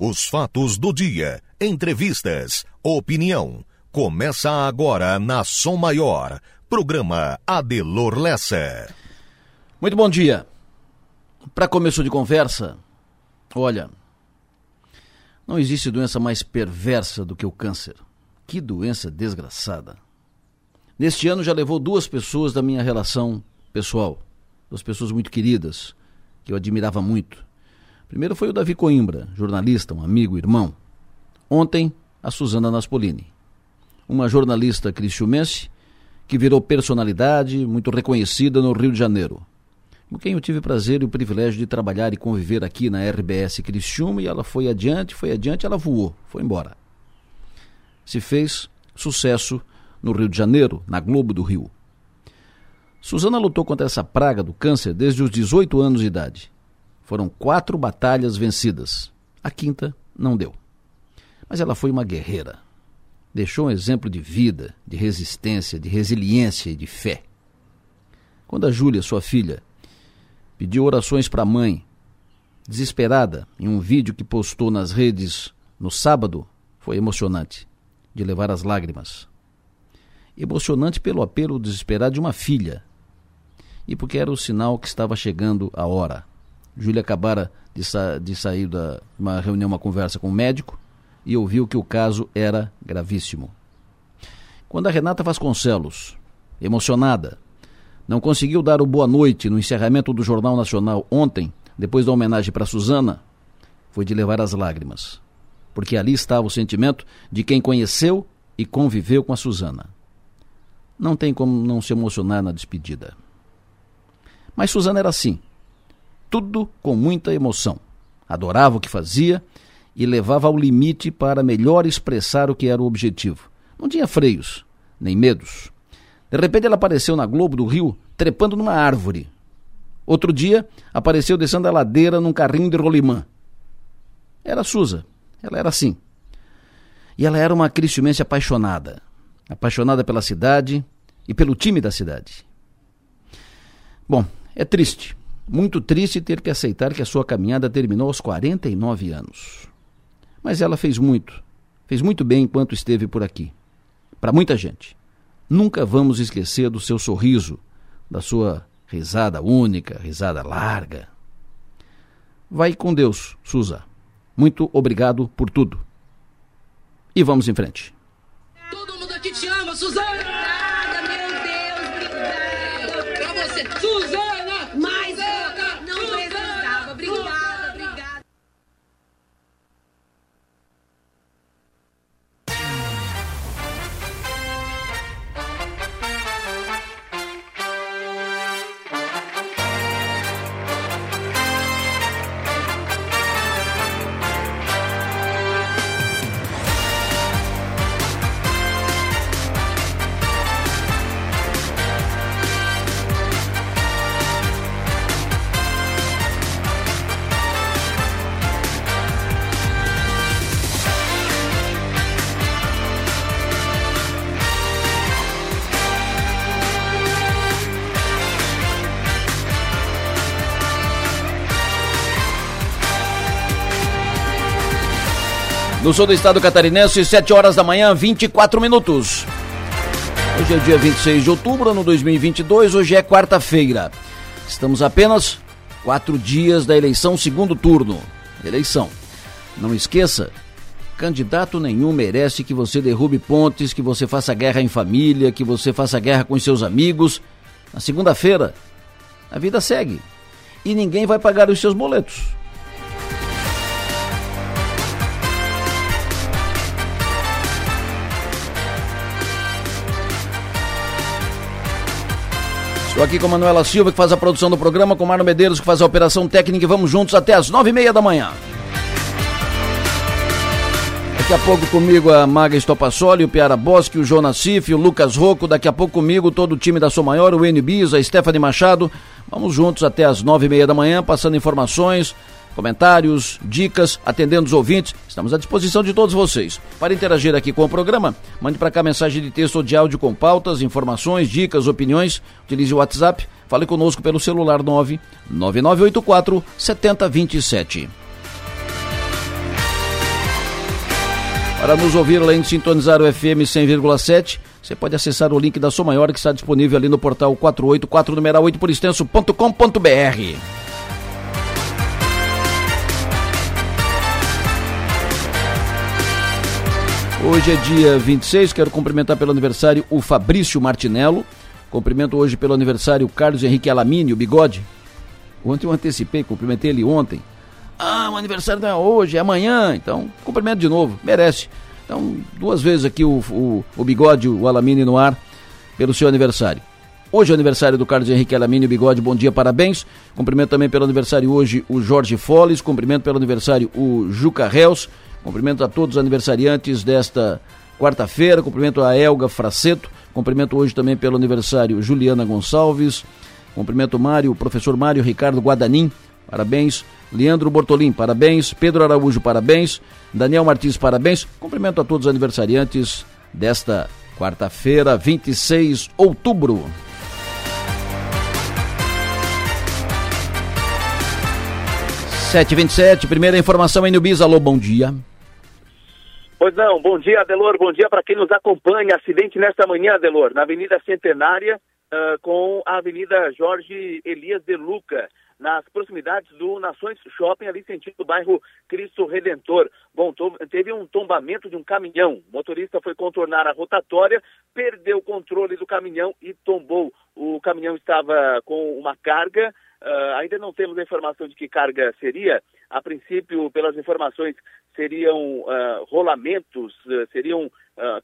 Os fatos do dia, entrevistas, opinião. Começa agora na Som Maior. Programa Adelor Lessa. Muito bom dia. Para começo de conversa, olha, não existe doença mais perversa do que o câncer. Que doença desgraçada. Neste ano já levou duas pessoas da minha relação pessoal, duas pessoas muito queridas, que eu admirava muito. Primeiro foi o Davi Coimbra, jornalista, um amigo, irmão. Ontem, a Suzana Naspolini, uma jornalista cristiumense que virou personalidade muito reconhecida no Rio de Janeiro. Com quem eu tive o prazer e o privilégio de trabalhar e conviver aqui na RBS Cristiúma e ela foi adiante, foi adiante, ela voou, foi embora. Se fez sucesso no Rio de Janeiro, na Globo do Rio. Suzana lutou contra essa praga do câncer desde os 18 anos de idade foram quatro batalhas vencidas. A quinta não deu. Mas ela foi uma guerreira. Deixou um exemplo de vida, de resistência, de resiliência e de fé. Quando a Júlia, sua filha, pediu orações para a mãe, desesperada, em um vídeo que postou nas redes no sábado, foi emocionante, de levar as lágrimas. Emocionante pelo apelo desesperado de uma filha e porque era o sinal que estava chegando a hora. Júlia acabara de, sa de sair de uma reunião, uma conversa com o um médico e ouviu que o caso era gravíssimo. Quando a Renata Vasconcelos, emocionada, não conseguiu dar o boa noite no encerramento do Jornal Nacional ontem, depois da homenagem para Suzana, foi de levar as lágrimas, porque ali estava o sentimento de quem conheceu e conviveu com a Suzana. Não tem como não se emocionar na despedida. Mas Suzana era assim tudo com muita emoção. Adorava o que fazia e levava ao limite para melhor expressar o que era o objetivo. Não tinha freios, nem medos. De repente ela apareceu na Globo do Rio, trepando numa árvore. Outro dia, apareceu descendo a ladeira num carrinho de rolimã. Era Suza. Ela era assim. E ela era uma cristiumense apaixonada. Apaixonada pela cidade e pelo time da cidade. Bom, é triste. Muito triste ter que aceitar que a sua caminhada terminou aos 49 anos. Mas ela fez muito, fez muito bem enquanto esteve por aqui. Para muita gente. Nunca vamos esquecer do seu sorriso, da sua risada única, risada larga. Vai com Deus, Suza. Muito obrigado por tudo. E vamos em frente. Todo mundo aqui te ama, Suzana! No sul do estado catarinense, 7 horas da manhã, 24 minutos. Hoje é dia 26 de outubro, ano 2022, hoje é quarta-feira. Estamos apenas quatro dias da eleição segundo turno. Eleição. Não esqueça, candidato nenhum merece que você derrube pontes, que você faça guerra em família, que você faça guerra com seus amigos. Na segunda-feira, a vida segue. E ninguém vai pagar os seus boletos. Estou aqui com Manuela Silva, que faz a produção do programa, com Marno Medeiros, que faz a operação técnica, e vamos juntos até as nove e meia da manhã. Daqui a pouco comigo a Maga Estopassoli, o Piara Bosque, o Jonas Cif, o Lucas Rocco. Daqui a pouco comigo todo o time da Sou Maior, o N a Stephanie Machado. Vamos juntos até as nove e meia da manhã, passando informações, comentários, dicas, atendendo os ouvintes. Estamos à disposição de todos vocês. Para interagir aqui com o programa, mande para cá mensagem de texto ou de áudio com pautas, informações, dicas, opiniões. Utilize o WhatsApp. Fale conosco pelo celular 9 9984 7027. Para nos ouvir além de sintonizar o FM 100,7, você pode acessar o link da Som Maior que está disponível ali no portal 484 numeral 8 por extenso.com.br. Hoje é dia 26, quero cumprimentar pelo aniversário o Fabrício Martinello. Cumprimento hoje pelo aniversário o Carlos Henrique Alamini, o Bigode. Ontem eu antecipei, cumprimentei ele ontem. Ah, o aniversário não é hoje, é amanhã. Então, cumprimento de novo, merece. Então, duas vezes aqui o, o, o Bigode, o Alamini no ar, pelo seu aniversário. Hoje é aniversário do Carlos Henrique Alamini, o Bigode, bom dia, parabéns. Cumprimento também pelo aniversário hoje o Jorge Foles, cumprimento pelo aniversário o Juca Reus. Cumprimento a todos os aniversariantes desta quarta-feira. Cumprimento a Elga Fraceto. Cumprimento hoje também pelo aniversário Juliana Gonçalves. Cumprimento Mário, professor Mário Ricardo Guadanin. Parabéns. Leandro Bortolim, parabéns. Pedro Araújo, parabéns. Daniel Martins, parabéns. Cumprimento a todos os aniversariantes desta quarta-feira, 26 de outubro. Sete vinte sete, primeira informação em Nubis. Alô, bom dia. Pois não, bom dia, Adelor, bom dia para quem nos acompanha. Acidente nesta manhã, Adelor, na Avenida Centenária, uh, com a Avenida Jorge Elias de Luca, nas proximidades do Nações Shopping, ali sentido do bairro Cristo Redentor. Bom, teve um tombamento de um caminhão. O motorista foi contornar a rotatória, perdeu o controle do caminhão e tombou. O caminhão estava com uma carga Uh, ainda não temos a informação de que carga seria. A princípio, pelas informações, seriam uh, rolamentos, uh, seriam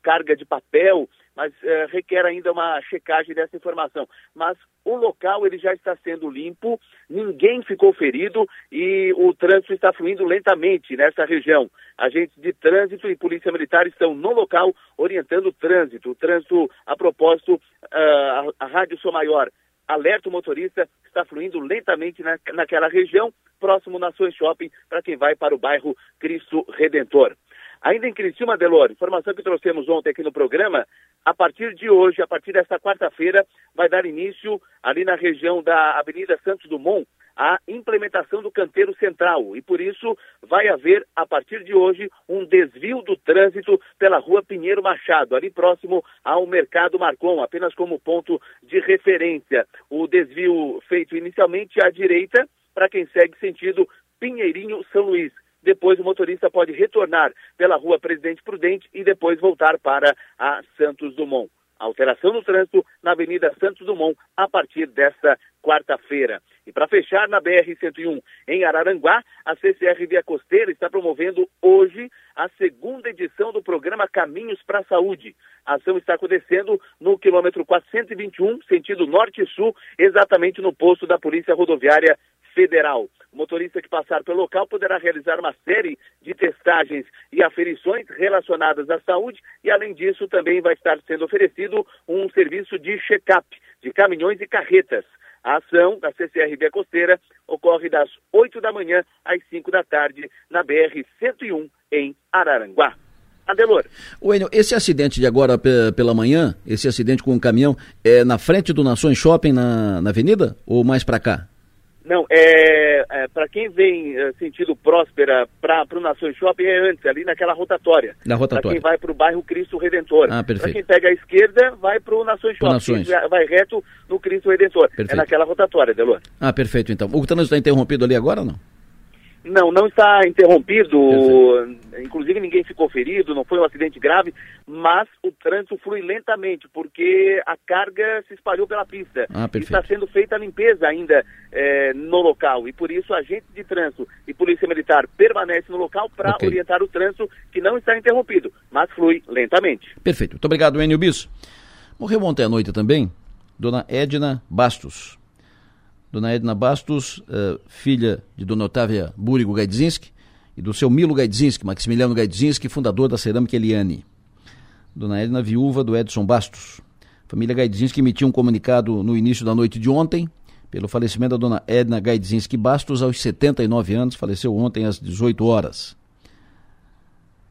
carga de papel, mas requer ainda uma checagem dessa informação. Mas o local ele já está sendo limpo, ninguém ficou ferido e o trânsito está fluindo lentamente nessa região. Agentes de trânsito e polícia militar estão no local orientando o trânsito. O trânsito, a propósito, a, a Rádio Sou Maior alerta o motorista que está fluindo lentamente na, naquela região, próximo Nações Shopping, para quem vai para o bairro Cristo Redentor. Ainda em Criciúma, Delor, informação que trouxemos ontem aqui no programa, a partir de hoje, a partir desta quarta-feira, vai dar início ali na região da Avenida Santos Dumont, a implementação do canteiro central e por isso vai haver a partir de hoje um desvio do trânsito pela rua Pinheiro Machado, ali próximo ao Mercado Marcon, apenas como ponto de referência. O desvio feito inicialmente à direita para quem segue sentido Pinheirinho São Luís. Depois o motorista pode retornar pela rua Presidente Prudente e depois voltar para a Santos Dumont. Alteração no trânsito na Avenida Santos Dumont a partir desta quarta-feira. E para fechar, na BR-101 em Araranguá, a CCR Via Costeira está promovendo hoje a segunda edição do programa Caminhos para a Saúde. A ação está acontecendo no quilômetro 421, sentido norte-sul, exatamente no posto da Polícia Rodoviária Federal. O motorista que passar pelo local poderá realizar uma série de testagens e aferições relacionadas à saúde e, além disso, também vai estar sendo oferecido um serviço de check-up de caminhões e carretas. A ação da CCRB Costeira ocorre das 8 da manhã às 5 da tarde na BR-101 em Araranguá. Adelor. Enio, esse acidente de agora pela manhã, esse acidente com o um caminhão, é na frente do Nações Shopping na, na avenida ou mais para cá? Não, é, é para quem vem é, sentido Próspera para o Nações Shopping é antes, ali naquela rotatória. Na rotatória. Para quem vai para o bairro Cristo Redentor. Ah, perfeito. Para quem pega a esquerda, vai para o Nações Shopping. Nações. Vai reto no Cristo Redentor. É Perfeito. É naquela rotatória, Delor. Ah, perfeito então. O trânsito está interrompido ali agora ou não? Não, não está interrompido. Inclusive ninguém ficou ferido, não foi um acidente grave, mas o trânsito flui lentamente porque a carga se espalhou pela pista. Ah, está sendo feita a limpeza ainda é, no local e por isso agentes de trânsito e polícia militar permanecem no local para Ok. orientar o trânsito que não está interrompido, mas flui lentamente. Perfeito. Muito obrigado, Enio Bis. Morreu ontem à noite também Dona Edna Bastos. Dona Edna Bastos, eh, filha de Dona Otávia Búrigo Gaidzinski e do seu Milo Gaidzinski, Maximiliano Gaidzinski, fundador da Cerâmica Eliane. Dona Edna, viúva do Edson Bastos. Família Gaidzinski emitiu um comunicado no início da noite de ontem pelo falecimento da Dona Edna Gaidzinski Bastos aos 79 anos, faleceu ontem às 18 horas.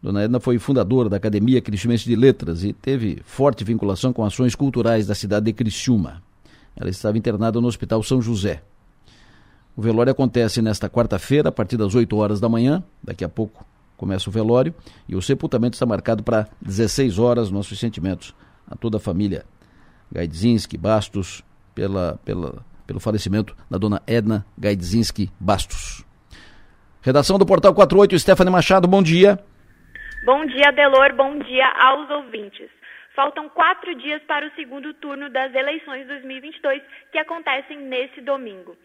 Dona Edna foi fundadora da Academia Cristiumense de Letras e teve forte vinculação com ações culturais da cidade de Criciúma. Ela estava internada no Hospital São José. O velório acontece nesta quarta-feira, a partir das 8 horas da manhã, daqui a pouco, começa o velório e o sepultamento está marcado para 16 horas. Nossos sentimentos a toda a família Gaidzinski Bastos pela, pela, pelo falecimento da dona Edna Gaidzinski Bastos. Redação do Portal 48, Stephanie Machado, bom dia. Bom dia, Delor, bom dia aos ouvintes. Faltam quatro dias para o segundo turno das eleições 2022, que acontecem nesse domingo.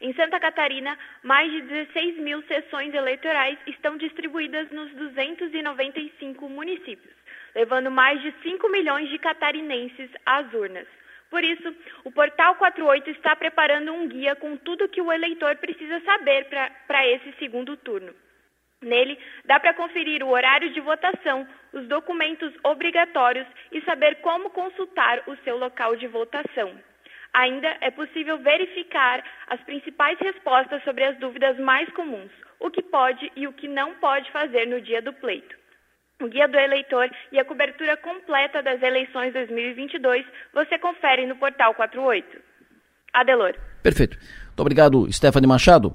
Em Santa Catarina, mais de 16 mil sessões eleitorais estão distribuídas nos 295 municípios, levando mais de 5 milhões de catarinenses às urnas. Por isso, o Portal 48 está preparando um guia com tudo que o eleitor precisa saber para esse segundo turno. Nele, dá para conferir o horário de votação, os documentos obrigatórios e saber como consultar o seu local de votação. Ainda é possível verificar as principais respostas sobre as dúvidas mais comuns, o que pode e o que não pode fazer no dia do pleito. O Guia do Eleitor e a cobertura completa das eleições 2022 você confere no portal 48. Adelor. Perfeito. Muito obrigado, Stephanie Machado.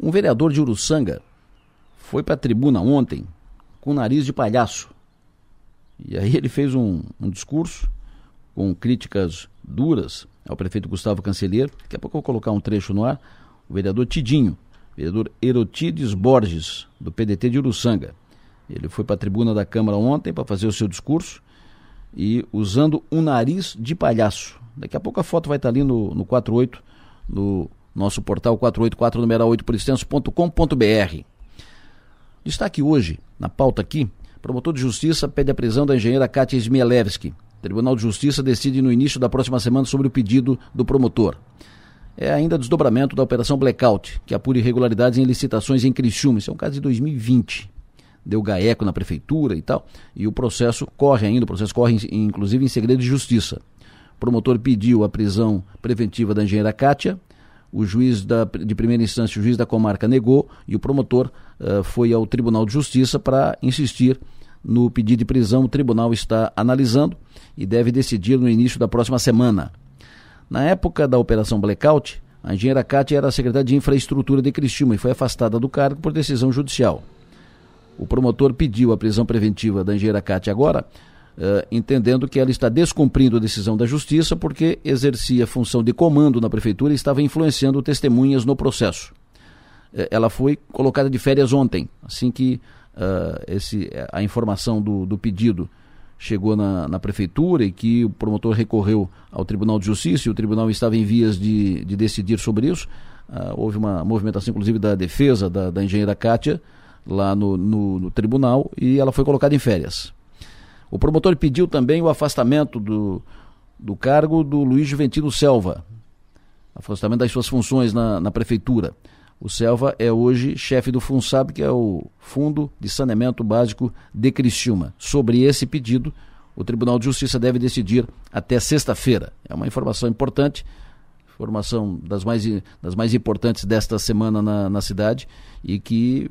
Um vereador de Uruçanga foi para a tribuna ontem com nariz de palhaço. E aí ele fez um, um discurso com críticas duras ao prefeito Gustavo Cancelheiro. Daqui a pouco eu vou colocar um trecho no ar. O vereador Tidinho, vereador Erotides Borges, do PDT de Uruçanga. Ele foi para a tribuna da Câmara ontem para fazer o seu discurso e usando um nariz de palhaço. Daqui a pouco a foto vai estar ali no, no 48, no nosso portal 484 numeral 8 porextenso.com.br. Destaque hoje, na pauta aqui, promotor de justiça pede a prisão da engenheira Katia Smielewski, Tribunal de Justiça decide no início da próxima semana sobre o pedido do promotor. É ainda desdobramento da Operação Blackout, que apura irregularidades em licitações em Criciúma. Isso é um caso de 2020. Deu gaeco na prefeitura e tal. E o processo corre ainda, o processo corre inclusive em segredo de justiça. O promotor pediu a prisão preventiva da engenheira Kátia, o juiz da, de primeira instância, o juiz da comarca negou, e o promotor uh, foi ao Tribunal de Justiça para insistir no pedido de prisão. O tribunal está analisando e deve decidir no início da próxima semana. Na época da Operação Blackout, a engenheira Cátia era secretária de Infraestrutura de Criciúma e foi afastada do cargo por decisão judicial. O promotor pediu a prisão preventiva da engenheira Cátia agora, uh, entendendo que ela está descumprindo a decisão da Justiça porque exercia função de comando na Prefeitura e estava influenciando testemunhas no processo. Uh, ela foi colocada de férias ontem, assim que uh, esse, a informação do, do pedido chegou na, na, prefeitura e que o promotor recorreu ao Tribunal de Justiça e o tribunal estava em vias de, de decidir sobre isso. Uh, houve uma movimentação, inclusive, da defesa da, da engenheira Kátia lá no, no, no, tribunal e ela foi colocada em férias. O promotor pediu também o afastamento do, do cargo do Luiz Juventino Selva, afastamento das suas funções na, na prefeitura. O Selva é hoje chefe do FUNSAB, que é o Fundo de Saneamento Básico de Criciúma. Sobre esse pedido, o Tribunal de Justiça deve decidir até sexta-feira. É uma informação importante, informação das mais, das mais importantes desta semana na, na cidade e que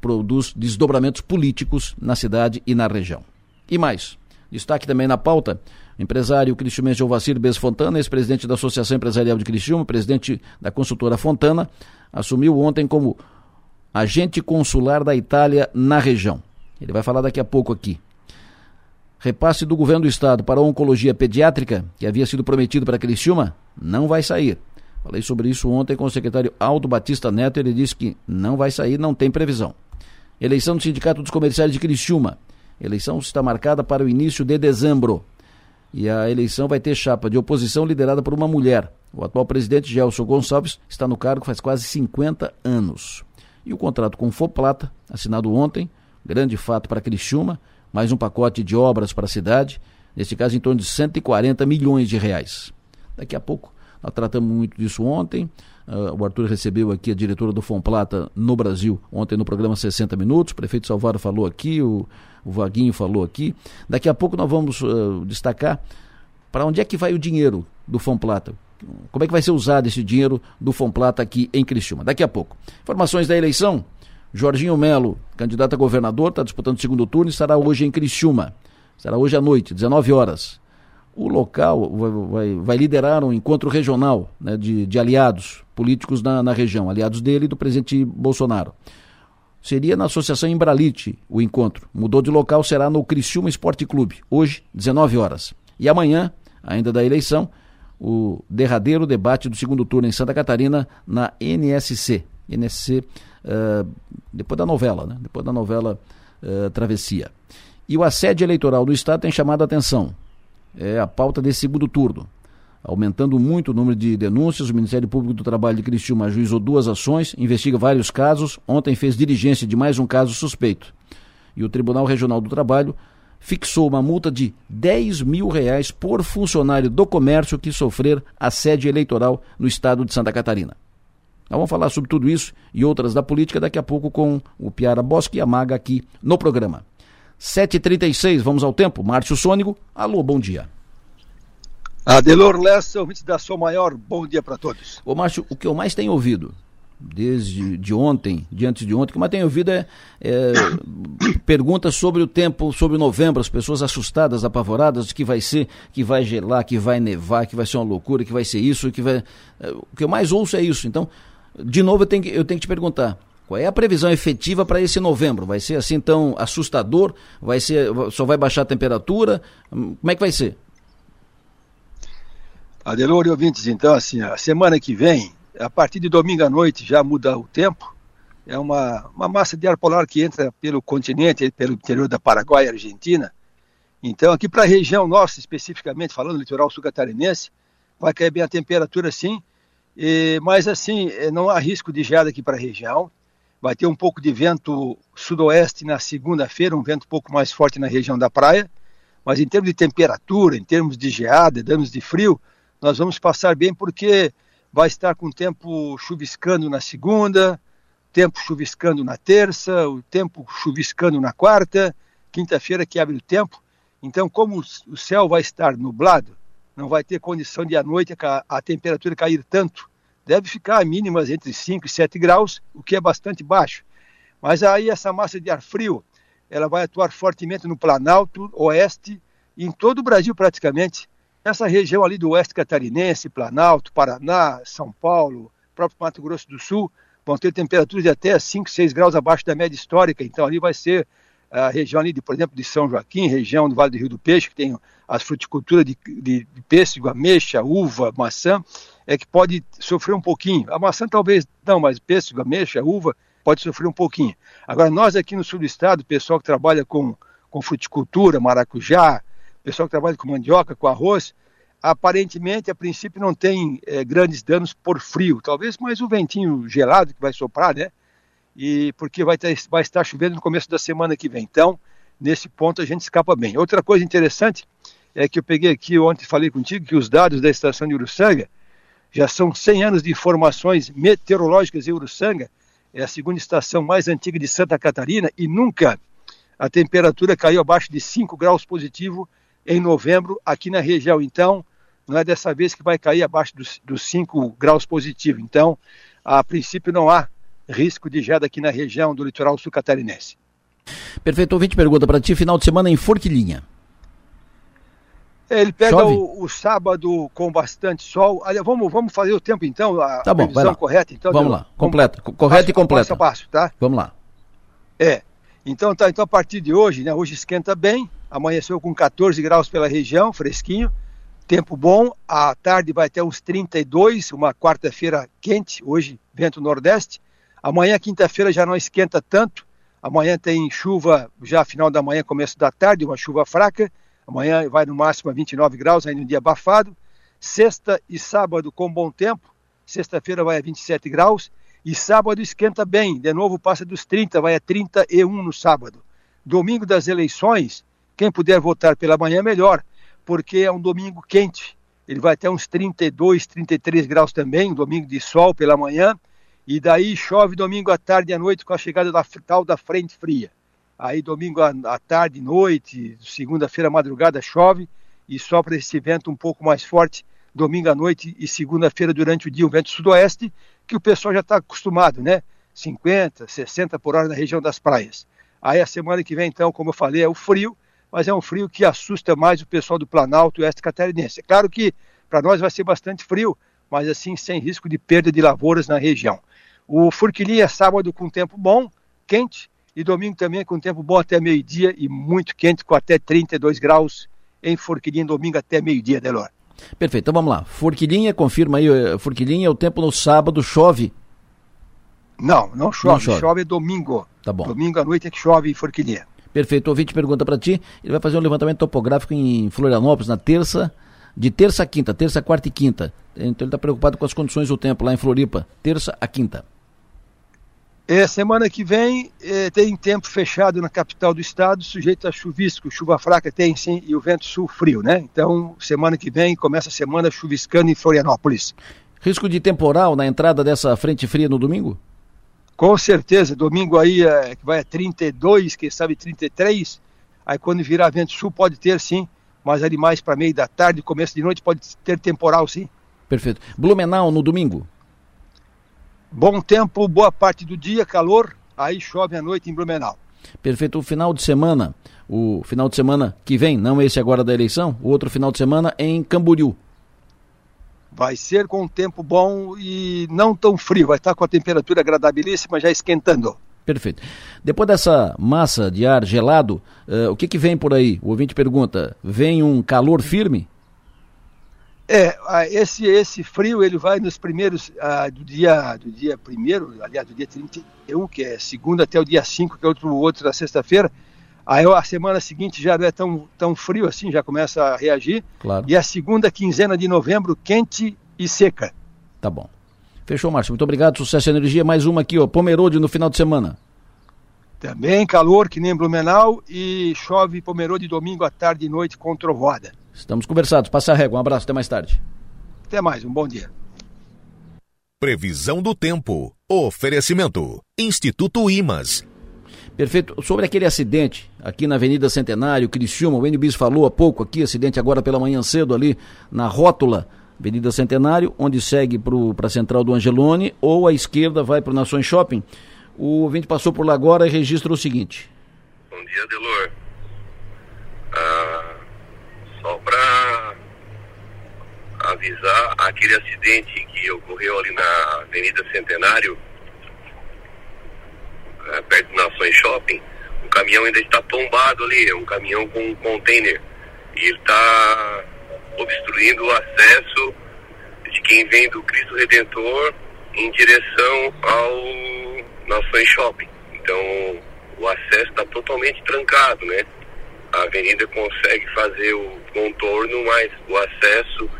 produz desdobramentos políticos na cidade e na região. E mais, destaque também na pauta, empresário Cristiumense Jovacir Bez Fontana, ex-presidente da Associação Empresarial de Criciúma, presidente da consultora Fontana, assumiu ontem como agente consular da Itália na região. Ele vai falar daqui a pouco aqui. Repasse do governo do estado para a oncologia pediátrica, que havia sido prometido para Criciúma, não vai sair. Falei sobre isso ontem com o secretário Aldo Batista Neto, ele disse que não vai sair, não tem previsão. Eleição do Sindicato dos Comerciais de Criciúma. Eleição está marcada para o início de dezembro. E a eleição vai ter chapa de oposição liderada por uma mulher. O atual presidente Gelson Gonçalves está no cargo faz quase 50 anos. E o contrato com Foplata, assinado ontem, grande fato para Criciúma, mais um pacote de obras para a cidade, neste caso em torno de 140 milhões de reais. Daqui a pouco, nós tratamos muito disso ontem, uh, o Arthur recebeu aqui a diretora do Fomplata no Brasil, ontem no programa 60 Minutos, o prefeito Salvador falou aqui, o, o Vaguinho falou aqui. Daqui a pouco nós vamos uh, destacar para onde é que vai o dinheiro do Fomplata. Como é que vai ser usado esse dinheiro do Fomplata aqui em Criciúma? Daqui a pouco. Informações da eleição. Jorginho Melo, candidato a governador, está disputando o segundo turno e estará hoje em Criciúma. Será hoje à noite, 19 horas. O local vai, vai, vai liderar um encontro regional né, de, de aliados políticos na, na região, aliados dele e do presidente Bolsonaro. Seria na Associação Embralite o encontro. Mudou de local, será no Criciúma Esporte Clube, hoje, 19 horas. E amanhã, ainda da eleição, o derradeiro debate do segundo turno em Santa Catarina na NSC. NSC, uh, depois da novela, né? Depois da novela uh, Travessia. E o assédio eleitoral do Estado tem chamado a atenção. É a pauta desse segundo turno. Aumentando muito o número de denúncias, o Ministério Público do Trabalho de Criciúma ajuizou duas ações, investiga vários casos. Ontem fez diligência de mais um caso suspeito. E o Tribunal Regional do Trabalho fixou uma multa de 10 mil reais por funcionário do comércio que sofrer assédio eleitoral no estado de Santa Catarina. Nós vamos falar sobre tudo isso e outras da política daqui a pouco com o Piara Bosque e a Maga aqui no programa. 7h36, vamos ao tempo. Márcio Sônigo, alô, bom dia. Adelor Lessa, ouvinte da Sua Maior, bom dia para todos. Ô Márcio, o que eu mais tenho ouvido, desde de ontem, de antes de ontem, o que eu mais tenho ouvido é, é perguntas sobre o tempo, sobre novembro, as pessoas assustadas, apavoradas, que vai ser, que vai gelar, que vai nevar, que vai ser uma loucura, que vai ser isso, que vai... É, o que eu mais ouço é isso. Então, de novo, eu tenho que, eu tenho que te perguntar, qual é a previsão efetiva para esse novembro? Vai ser assim tão assustador? Vai ser, só vai baixar a temperatura? Como é que vai ser? Adelor e ouvintes, então, assim, a semana que vem, a partir de domingo à noite já muda o tempo. É uma, uma massa de ar polar que entra pelo continente, pelo interior da Paraguai e Argentina. Então, aqui para a região nossa, especificamente, falando litoral sul catarinense, vai cair bem a temperatura sim, e, mas assim, eh, não há risco de geada aqui para a região. Vai ter um pouco de vento sudoeste na segunda-feira, um vento um pouco mais forte na região da praia. Mas em termos de temperatura, em termos de geada, em termos de frio, nós vamos passar bem porque vai estar com o tempo chuviscando na segunda, tempo chuviscando na terça, o tempo chuviscando na quarta, quinta-feira que abre o tempo. Então, como o céu vai estar nublado, não vai ter condição de à noite a, a temperatura cair tanto. Deve ficar mínimas entre 5 e 7 graus, o que é bastante baixo. Mas aí essa massa de ar frio, ela vai atuar fortemente no Planalto, Oeste e em todo o Brasil praticamente. Essa região ali do oeste catarinense, Planalto, Paraná, São Paulo, próprio Mato Grosso do Sul, vão ter temperaturas de até 5, 6 graus abaixo da média histórica. Então ali vai ser a região ali, de, por exemplo, de São Joaquim, região do Vale do Rio do Peixe, que tem as fruticulturas de, de, de pêssego, ameixa, uva, maçã, é que pode sofrer um pouquinho. A maçã talvez não, mas pêssego, ameixa, uva, pode sofrer um pouquinho. Agora, nós aqui no sul do estado, pessoal que trabalha com, com fruticultura, maracujá, pessoal que trabalha com mandioca, com arroz, aparentemente, a princípio, não tem é, grandes danos por frio. Talvez mais um ventinho gelado que vai soprar, né? E porque vai, ter, vai estar chovendo no começo da semana que vem. Então, nesse ponto, a gente escapa bem. Outra coisa interessante é que eu peguei aqui ontem, falei contigo, que os dados da estação de Uruçanga já são 100 anos de informações meteorológicas em Uruçanga. É a segunda estação mais antiga de Santa Catarina e nunca a temperatura caiu abaixo de 5 graus positivo em novembro aqui na região. Então, não é dessa vez que vai cair abaixo dos, dos 5 graus positivo. Então, a princípio não há risco de geada aqui na região do litoral sul catarinense. Perfeito, ouvinte pergunta para ti, final de semana em Forquilinha. Ele pega o, o, sábado com bastante sol. Aliás, vamos, vamos fazer o tempo então, a tá bom, previsão correta. Então, vamos lá, completa, correta e completa. Passo a passo, tá? Vamos lá. É, então tá, então a partir de hoje, né, hoje esquenta bem, amanheceu com 14 graus pela região, fresquinho, tempo bom, à tarde vai até uns 32, uma quarta-feira quente, hoje vento nordeste, amanhã quinta-feira já não esquenta tanto, amanhã tem chuva já final da manhã, começo da tarde, uma chuva fraca, amanhã vai no máximo a 29 graus, ainda um dia abafado, sexta e sábado com bom tempo, sexta-feira vai a 27 graus, e sábado esquenta bem, de novo passa dos 30, vai a 31 no sábado. Domingo das eleições, quem puder votar pela manhã, melhor, porque é um domingo quente. Ele vai até uns 32, 33 graus também, domingo de sol pela manhã. E daí chove domingo à tarde e à noite com a chegada da tal da frente fria. Aí domingo à tarde, noite, segunda-feira madrugada chove e sopra esse vento um pouco mais forte domingo à noite e segunda-feira durante o dia, um vento sudoeste, que o pessoal já está acostumado, né? 50, 60 por hora na região das praias. Aí a semana que vem, então, como eu falei, é o frio, mas é um frio que assusta mais o pessoal do Planalto e Oeste Catarinense. É claro que para nós vai ser bastante frio, mas assim sem risco de perda de lavouras na região. O Furquilinha é sábado com tempo bom, quente, e domingo também com tempo bom até meio-dia e muito quente, com até 32 graus em Forquilinha, domingo até meio-dia, Delor. Perfeito, então vamos lá. Forquilinha, confirma aí, eh, Forquilinha, o tempo no sábado chove? Não, não chove, não chove. chove domingo. Tá bom. Domingo à noite é que chove em Forquilinha. Perfeito, o ouvinte pergunta para ti, ele vai fazer um levantamento topográfico em Florianópolis na terça, de terça a quinta, terça, quarta e quinta. Então ele está preocupado com as condições do tempo lá em Floripa, terça a quinta. É, semana que vem é, tem tempo fechado na capital do estado, sujeito a chuvisco, chuva fraca tem sim, e o vento sul frio, né? Então, semana que vem começa a semana chuviscando em Florianópolis. Risco de temporal na entrada dessa frente fria no domingo? Com certeza, domingo aí é, que vai a 32, quem sabe 33, aí quando virar vento sul pode ter sim, mas ali mais para meio da tarde, começo de noite pode ter temporal sim. Perfeito. Blumenau no domingo? Bom tempo, boa parte do dia, calor, aí chove à noite em Blumenau. Perfeito. O final de semana, o final de semana que vem, não esse agora da eleição, o outro final de semana em Camboriú. Vai ser com um tempo bom e não tão frio, vai estar com a temperatura agradabilíssima, já esquentando. Perfeito. Depois dessa massa de ar gelado, uh, o que, que vem por aí? O ouvinte pergunta: vem um calor firme? É, esse, esse frio ele vai nos primeiros, ah, do dia do dia primeiro, aliás, do dia 31, que é segunda até o dia 5, que é outro, outro da sexta-feira. Aí a semana seguinte já não é tão, tão frio assim, já começa a reagir. Claro. E a segunda quinzena de novembro, quente e seca. Tá bom. Fechou, Márcio. Muito obrigado. Sucesso e energia. Mais uma aqui, ó. Pomerode no final de semana. Também calor, que nem Blumenau, e chove Pomerode domingo à tarde e noite com trovoada. Estamos conversados. Passa a régua. Um abraço. Até mais tarde. Até mais. Um bom dia. Previsão do tempo. Oferecimento. Instituto Imas. Perfeito. Sobre aquele acidente aqui na Avenida Centenário, Criciúma, o NBIS falou há pouco aqui, acidente agora pela manhã cedo ali na rótula Avenida Centenário, onde segue para a Central do Angelone, ou à esquerda vai para o Nações Shopping. O ouvinte passou por lá agora e registra o seguinte. Bom dia, Delor. Ah, só para avisar aquele acidente que ocorreu ali na Avenida Centenário, perto do Nações Shopping, o caminhão ainda está tombado ali, é um caminhão com um container. E ele está obstruindo o acesso de quem vem do Cristo Redentor em direção ao Nações Shopping. Então o acesso está totalmente trancado, né? A avenida consegue fazer o contorno, mas o acesso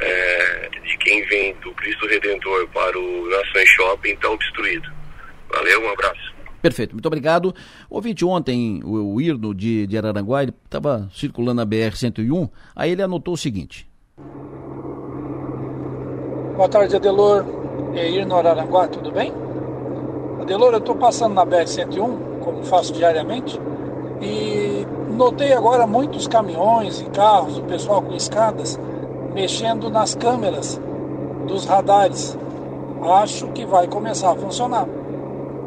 é, de quem vem do Cristo Redentor para o Nações Shopping está obstruído. Valeu, um abraço. Perfeito, muito obrigado. Ouvinte ontem, o, o Irno de, de Araranguá, ele estava circulando na BR-101, aí ele anotou o seguinte. Boa tarde, Adelor. É Irno Araranguá, tudo bem? Adelor, eu estou passando na BR-101, como faço diariamente, e notei agora muitos caminhões e carros, o pessoal com escadas, mexendo nas câmeras dos radares. Acho que vai começar a funcionar.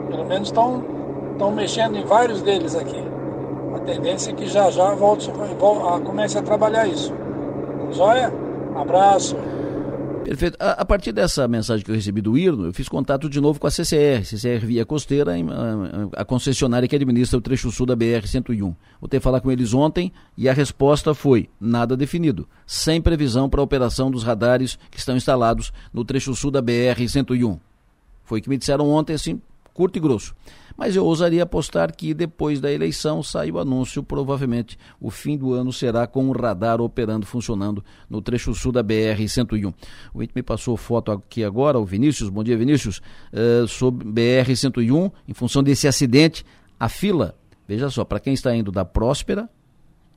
Pelo menos estão mexendo em vários deles aqui. A tendência é que já já volte, volte, comece a trabalhar isso. Joia? Abraço. Perfeito. A, a, partir dessa mensagem que eu recebi do IRNO, eu fiz contato de novo com a CCR, CCR Via Costeira, a, a concessionária que administra o trecho sul da BR-101. Vou falar com eles ontem e a resposta foi nada definido, sem previsão para a operação dos radares que estão instalados no trecho sul da BR-101. Foi o que me disseram ontem, assim, curto e grosso. Mas eu ousaria apostar que depois da eleição sai o anúncio, provavelmente o fim do ano será com o radar operando, funcionando no trecho sul da BR-101. O Ito me passou foto aqui agora, o Vinícius, bom dia Vinícius, uh, sobre BR-101, em função desse acidente, a fila, veja só, para quem está indo da Próspera,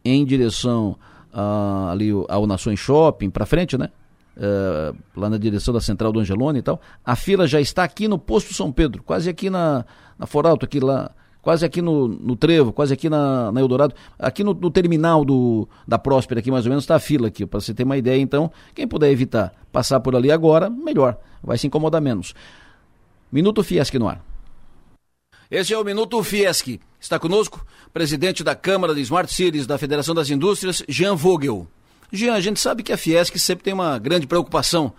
em direção uh, ali ao Nações Shopping, para frente, né? Uh, lá na direção da Central do Angelone e tal, a fila já está aqui no posto São Pedro, quase aqui na, na Foralto, aqui lá, quase aqui no, no Trevo, quase aqui na, na Eldorado, aqui no, no, terminal do, da Próspera, aqui mais ou menos, está a fila aqui, para você ter uma ideia. Então, quem puder evitar passar por ali agora, melhor, vai se incomodar menos. Minuto Fiesc no ar. Esse é o Minuto Fiesc. Está conosco presidente da Câmara de Smart Cities da Federação das Indústrias, Jean Vogel. Jean, a gente sabe que a Fiesc sempre tem uma grande preocupação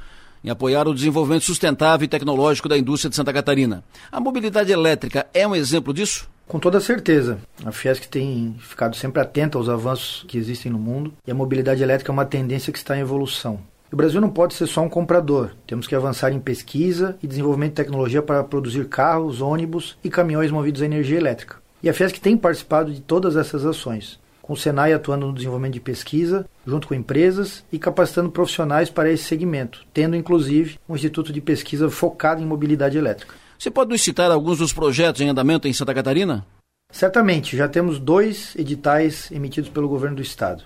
em apoiar o desenvolvimento sustentável e tecnológico da indústria de Santa Catarina. A mobilidade elétrica é um exemplo disso? Com toda certeza. A Fiesc tem ficado sempre atenta aos avanços que existem no mundo e a mobilidade elétrica é uma tendência que está em evolução. O Brasil não pode ser só um comprador. Temos que avançar em pesquisa e desenvolvimento de tecnologia para produzir carros, ônibus e caminhões movidos a energia elétrica. E a Fiesc tem participado de todas essas ações, com o Senai atuando no desenvolvimento de pesquisa, junto com empresas e capacitando profissionais para esse segmento, tendo inclusive um instituto de pesquisa focado em mobilidade elétrica. Você pode nos citar alguns dos projetos em andamento em Santa Catarina? Certamente, já temos dois editais emitidos pelo governo do estado.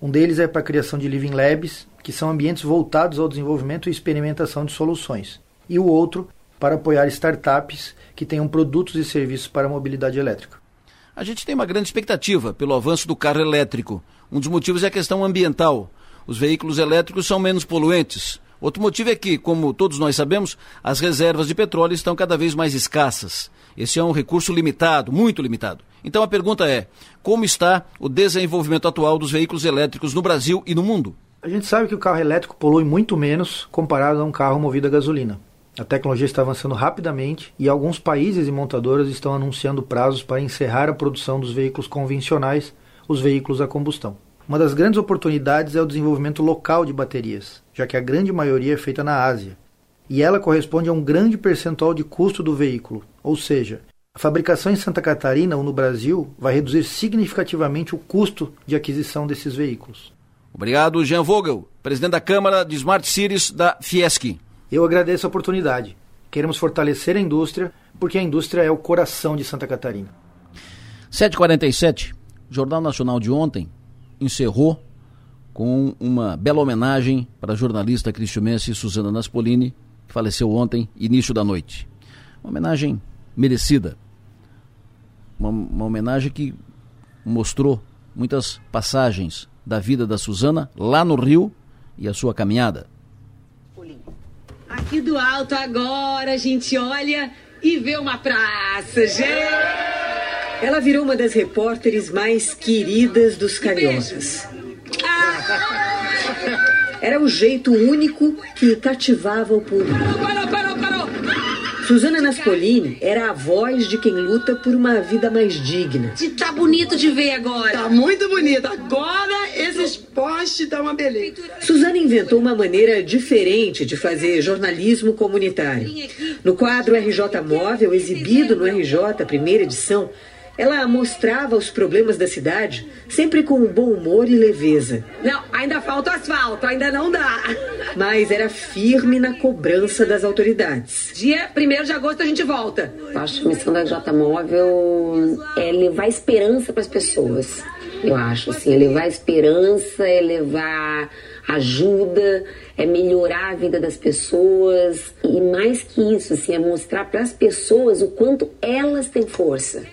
Um deles é para a criação de Living Labs, que são ambientes voltados ao desenvolvimento e experimentação de soluções. E o outro para apoiar startups que tenham produtos e serviços para a mobilidade elétrica. A gente tem uma grande expectativa pelo avanço do carro elétrico. Um dos motivos é a questão ambiental. Os veículos elétricos são menos poluentes. Outro motivo é que, como todos nós sabemos, as reservas de petróleo estão cada vez mais escassas. Esse é um recurso limitado, muito limitado. Então a pergunta é: como está o desenvolvimento atual dos veículos elétricos no Brasil e no mundo? A gente sabe que o carro elétrico polui muito menos comparado a um carro movido a gasolina. A tecnologia está avançando rapidamente e alguns países e montadoras estão anunciando prazos para encerrar a produção dos veículos convencionais, os veículos a combustão. Uma das grandes oportunidades é o desenvolvimento local de baterias, já que a grande maioria é feita na Ásia. E ela corresponde a um grande percentual de custo do veículo, ou seja, a fabricação em Santa Catarina ou no Brasil vai reduzir significativamente o custo de aquisição desses veículos. Obrigado, Jean Vogel, presidente da Câmara de Smart Cities da Fiesc. Eu agradeço a oportunidade. Queremos fortalecer a indústria, porque a indústria é o coração de Santa Catarina. 7h47, o Jornal Nacional de ontem encerrou com uma bela homenagem para a jornalista cristiumense Suzana Naspolini, que faleceu ontem, início da noite. Uma homenagem merecida. Uma, uma homenagem que mostrou muitas passagens da vida da Suzana lá no Rio e a sua caminhada. Aqui do alto agora a gente olha e vê uma praça, gente. Ela virou uma das repórteres mais queridas dos cariocas. Era o jeito único que cativava o público. Suzana Naspolini era a voz de quem luta por uma vida mais digna. E tá bonito de ver agora. Tá muito bonito. Agora esses postes dão uma beleza. Suzana inventou uma maneira diferente de fazer jornalismo comunitário. No quadro RJ Móvel, exibido no RJ, primeira edição, ela mostrava os problemas da cidade, sempre com bom humor e leveza. Não, ainda falta asfalto, ainda não dá. Mas era firme na cobrança das autoridades. Dia 1 de agosto a gente volta. Eu acho que a missão da RJ Móvel é levar esperança para as pessoas. Eu acho, assim, é levar esperança, é levar ajuda, é melhorar a vida das pessoas. E mais que isso, assim, é mostrar para as pessoas o quanto elas têm força.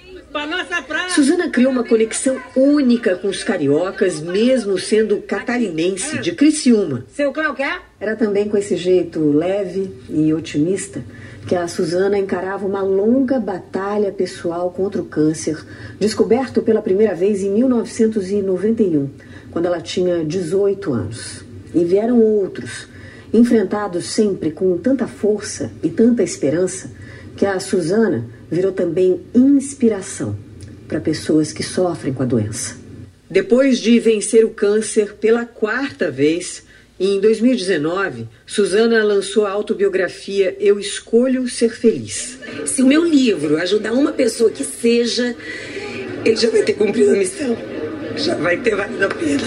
Suzana criou uma conexão única com os cariocas, mesmo sendo catarinense, de Criciúma. Seu Cléo quer? Era também com esse jeito leve e otimista que a Suzana encarava uma longa batalha pessoal contra o câncer, descoberto pela primeira vez em 1991, quando ela tinha 18 anos. E vieram outros, enfrentados sempre com tanta força e tanta esperança, que a Suzana virou também inspiração para pessoas que sofrem com a doença. Depois de vencer o câncer pela quarta vez, em 2019, Suzana lançou a autobiografia Eu Escolho Ser Feliz. Se o meu livro ajudar uma pessoa que seja, ele já vai ter cumprido a missão. Já vai ter valido a pena.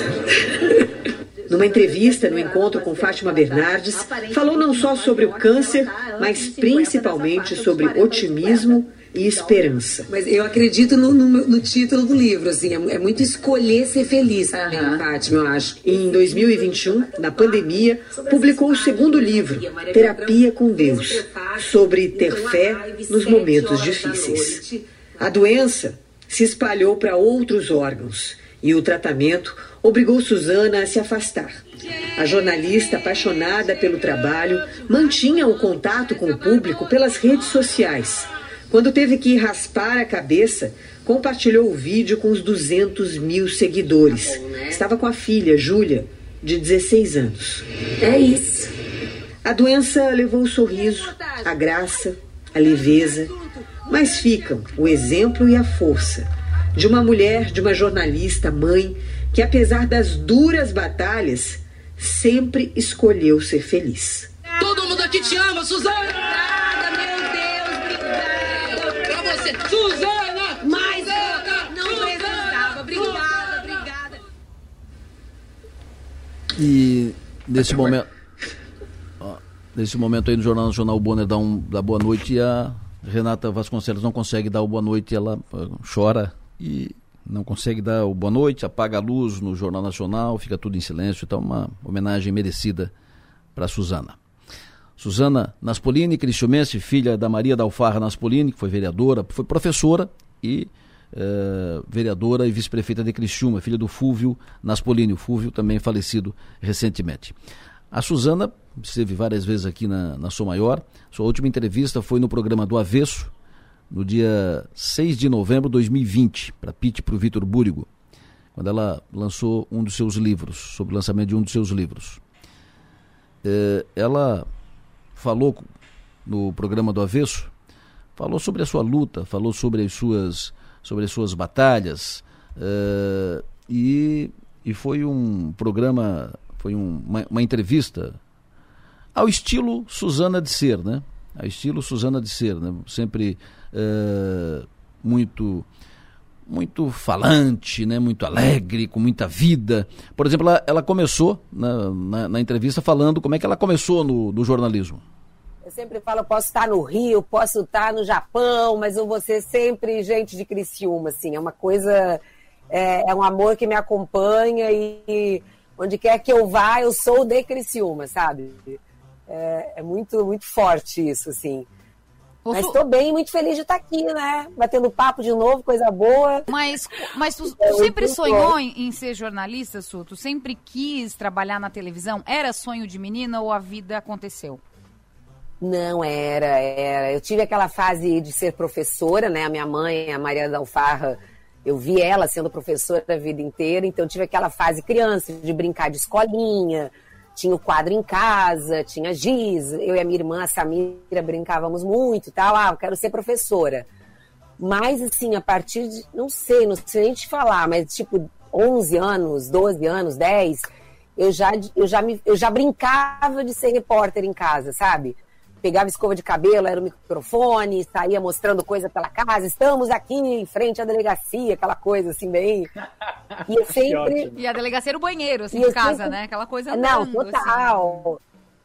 Numa entrevista no encontro com Fátima Bernardes, falou não só sobre o câncer, mas principalmente sobre otimismo e esperança. Mas eu acredito no, no, no título do livro, assim, é, é, muito escolher ser feliz também, uhum. Fátima, eu acho. Em 2021, na pandemia, publicou o segundo livro, Terapia com Deus, sobre ter fé nos momentos difíceis. A doença se espalhou para outros órgãos e o tratamento obrigou Suzana a se afastar. A jornalista, apaixonada pelo trabalho, mantinha o contato com o público pelas redes sociais. Quando teve que raspar a cabeça, compartilhou o vídeo com os 200 mil seguidores. Estava com a filha, Júlia, de 16 anos. É isso. A doença levou o sorriso, a graça, a leveza, mas ficam o exemplo e a força de uma mulher, de uma jornalista, mãe, que apesar das duras batalhas, sempre escolheu ser feliz. Todo mundo aqui te ama, Suzana! Obrigada, meu Deus, obrigada! Pra você, Suzana! Mais outra! Não precisava, obrigada, obrigada! E nesse momento. ó, Nesse momento aí no Jornal Nacional, o Bonner dá, um, dá boa noite e a Renata Vasconcelos não consegue dar o boa noite, ela chora e não consegue dar o boa noite, apaga a luz no Jornal Nacional, fica tudo em silêncio, então uma homenagem merecida para Suzana. Suzana Naspolini, cristiumense, filha da Maria da Alfarra Naspolini, que foi vereadora, foi professora e eh, vereadora e vice-prefeita de Criciúma, filha do Fúvio Naspolini, o Fúvio também falecido recentemente. A Suzana esteve várias vezes aqui na, na Sou Maior, sua última entrevista foi no programa do Avesso, no dia 6 de novembro de 2020, para Pete e para o Vitor Búrigo, quando ela lançou um dos seus livros, sobre o lançamento de um dos seus livros. Eh, ela falou no programa do Avesso, falou sobre a sua luta, falou sobre as suas, sobre as suas batalhas, eh, e, e foi um programa, foi um- uma, uma entrevista ao estilo Suzana de Ser, né? Ao estilo Suzana de Ser, né? Sempre eh, muito muito falante, né? muito alegre, com muita vida. Por exemplo, ela, ela começou na, na, na entrevista falando como é que ela começou no, no jornalismo. Eu sempre falo, posso estar no Rio, posso estar no Japão, mas eu vou ser sempre gente de Criciúma, assim, é uma coisa, é, é um amor que me acompanha e onde quer que eu vá, eu sou de Criciúma, sabe? É, é muito, muito forte isso, assim. Mas estou bem, muito feliz de estar aqui, né? Batendo papo de novo, coisa boa. Mas, mas tu, É tu sempre sonhou em, em ser jornalista, Su? Tu sempre quis trabalhar na televisão? Era sonho de menina ou a vida aconteceu? Não era, era. Eu tive aquela fase de ser professora, né? A minha mãe, a Maria da Alfarra, eu vi ela sendo professora a vida inteira, então eu tive aquela fase criança de brincar de escolinha, tinha o quadro em casa, tinha giz, eu e a minha irmã, a Samira, brincávamos muito e tal. Ah, eu quero ser professora. Mas, assim, a partir de, não sei, não sei nem te falar, mas tipo 11 anos, 12 anos, 10, eu já, eu já, me, eu já brincava de ser repórter em casa, sabe? Pegava escova de cabelo, era o microfone, saía mostrando coisa pela casa. Estamos aqui em frente à delegacia, aquela coisa assim, bem. E eu sempre. E a delegacia era o banheiro, assim, E em eu casa, sempre- né? Aquela coisa Não, andando, assim. total.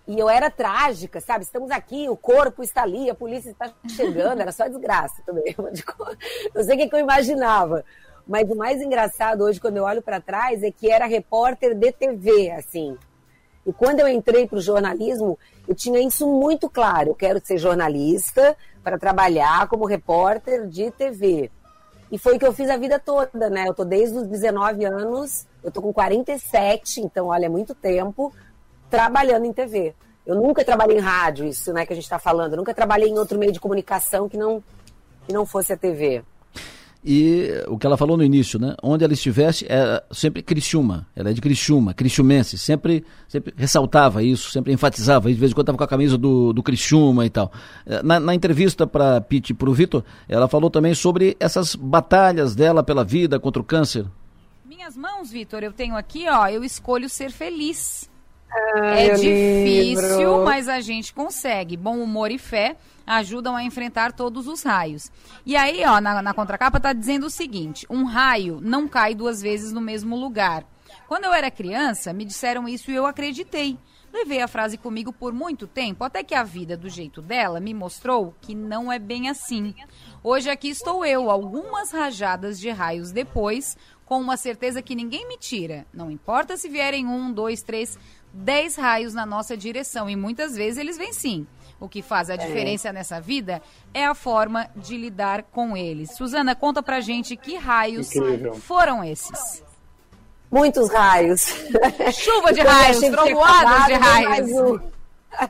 E eu era trágica, sabe? Estamos aqui, o corpo está ali, a polícia está chegando, era só desgraça também. Não sei o que, que eu imaginava. Mas o mais engraçado hoje, quando eu olho para trás, é que era repórter de TV, assim. E quando eu entrei para o jornalismo, eu tinha isso muito claro. Eu quero ser jornalista para trabalhar como repórter de TV. E foi o que eu fiz a vida toda, né? Eu tô desde os 19 anos, eu tô com 47, então olha, é muito tempo trabalhando em TV. Eu nunca trabalhei em rádio, isso, né, que a gente está falando. Eu nunca trabalhei em outro meio de comunicação que não que não fosse a TV. E o que ela falou no início, né? Onde ela estivesse, era sempre Criciúma. Ela é de Criciúma, criciumense. Sempre, sempre ressaltava isso, sempre enfatizava. De vez em quando estava com a camisa do, do Criciúma e tal. Eh, Na, na entrevista para Pete e para o Vitor, ela falou também sobre essas batalhas dela pela vida contra o câncer. Minhas mãos, Vitor, eu tenho aqui, ó, eu escolho ser feliz. Ai, é difícil, livro. mas a gente consegue. Bom humor e fé ajudam a enfrentar todos os raios. E aí, ó, na, na contracapa tá dizendo o seguinte: um raio não cai duas vezes no mesmo lugar. Quando eu era criança, me disseram isso e eu acreditei. Levei a frase comigo por muito tempo, até que a vida, do jeito dela, me mostrou que não é bem assim. Hoje aqui estou eu, algumas rajadas de raios depois, com uma certeza que ninguém me tira. Não importa se vierem um, dois, três, dez raios na nossa direção, e muitas vezes eles vêm sim. O que faz a diferença nessa vida é a forma de lidar com eles. Suzana, conta pra gente que raios Incrível. foram esses. Muitos raios. Chuva de raios, trovoadas de acabado, raios. um.